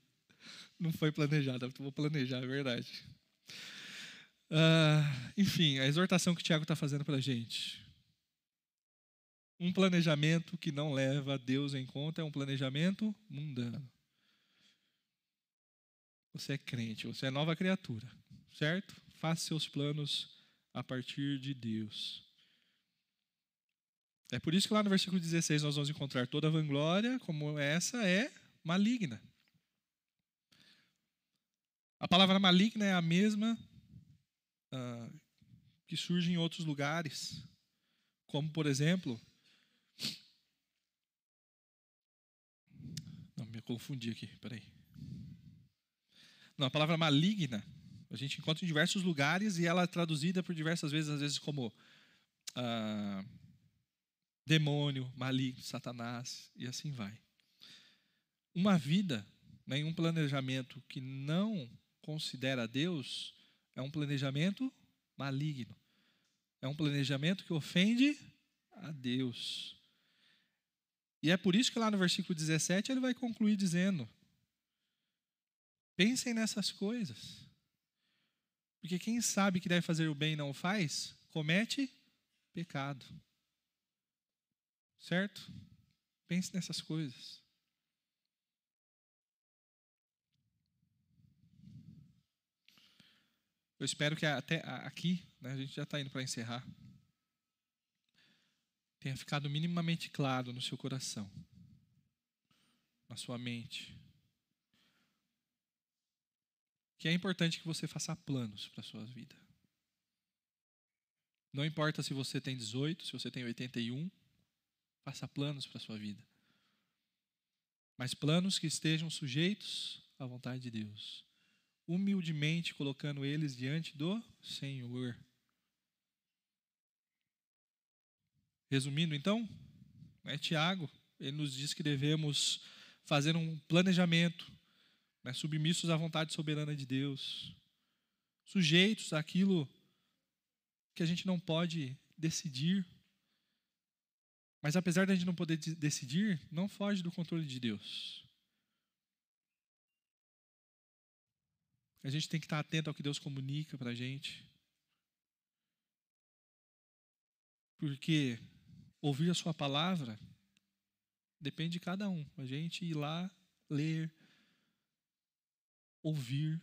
A: Não foi planejada, vou planejar, é verdade. Uh, enfim, a exortação que o Tiago está fazendo para a gente. Um planejamento que não leva Deus em conta é um planejamento mundano. Você é crente, você é nova criatura, certo? Faça seus planos a partir de Deus. É por isso que lá no versículo 16 nós vamos encontrar toda vanglória, como essa é maligna. A palavra maligna é a mesma uh, que surge em outros lugares, como por exemplo me confundi aqui, peraí. Não, a palavra maligna a gente encontra em diversos lugares e ela é traduzida por diversas vezes, às vezes como ah, demônio, maligno, satanás e assim vai. Uma vida, né, um planejamento que não considera Deus é um planejamento maligno. É um planejamento que ofende a Deus. E é por isso que lá no versículo 17 ele vai concluir dizendo: Pensem nessas coisas. Porque quem sabe que deve fazer o bem e não faz, comete pecado. Certo? Pense nessas coisas. Eu espero que até aqui, né, a gente já está indo para encerrar tenha ficado minimamente claro no seu coração, na sua mente. Que é importante que você faça planos para a sua vida. Não importa se você tem 18, se você tem 81, faça planos para a sua vida. Mas planos que estejam sujeitos à vontade de Deus. Humildemente colocando eles diante do Senhor. Resumindo, então, né, Tiago, ele nos diz que devemos fazer um planejamento, né, submissos à vontade soberana de Deus, sujeitos àquilo que a gente não pode decidir. Mas apesar de a gente não poder decidir, não foge do controle de Deus. A gente tem que estar atento ao que Deus comunica para a gente. Porque ouvir a sua palavra depende de cada um. A gente ir lá, ler, ouvir.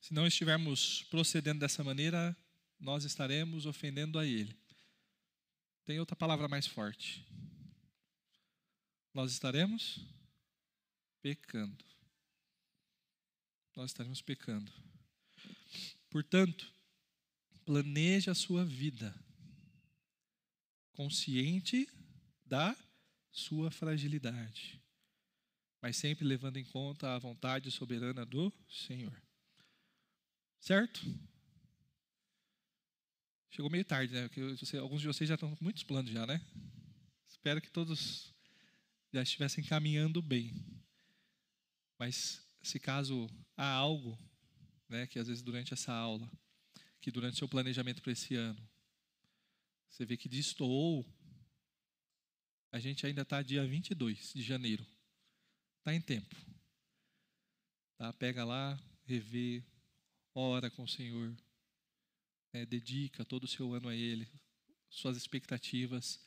A: Se não estivermos procedendo dessa maneira, nós estaremos ofendendo a Ele. Tem outra palavra mais forte. Nós estaremos pecando. Nós estaremos pecando. Portanto, planeje a sua vida, consciente da sua fragilidade, mas sempre levando em conta a vontade soberana do Senhor. Certo? Chegou meio tarde, né? Porque alguns de vocês já estão com muitos planos já, né? Espero que todos já estivessem caminhando bem. Mas se caso há algo, né, que às vezes durante essa aula, que durante seu planejamento para esse ano, você vê que destoou, a gente ainda está dia 22 de janeiro. Está em tempo. Tá? Pega lá, revê, ora com o Senhor, né, dedica todo o seu ano a Ele, suas expectativas,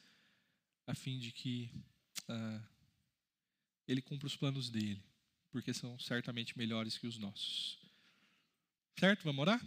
A: a fim de que ah, Ele cumpra os planos dele, porque são certamente melhores que os nossos. Certo? Vamos orar?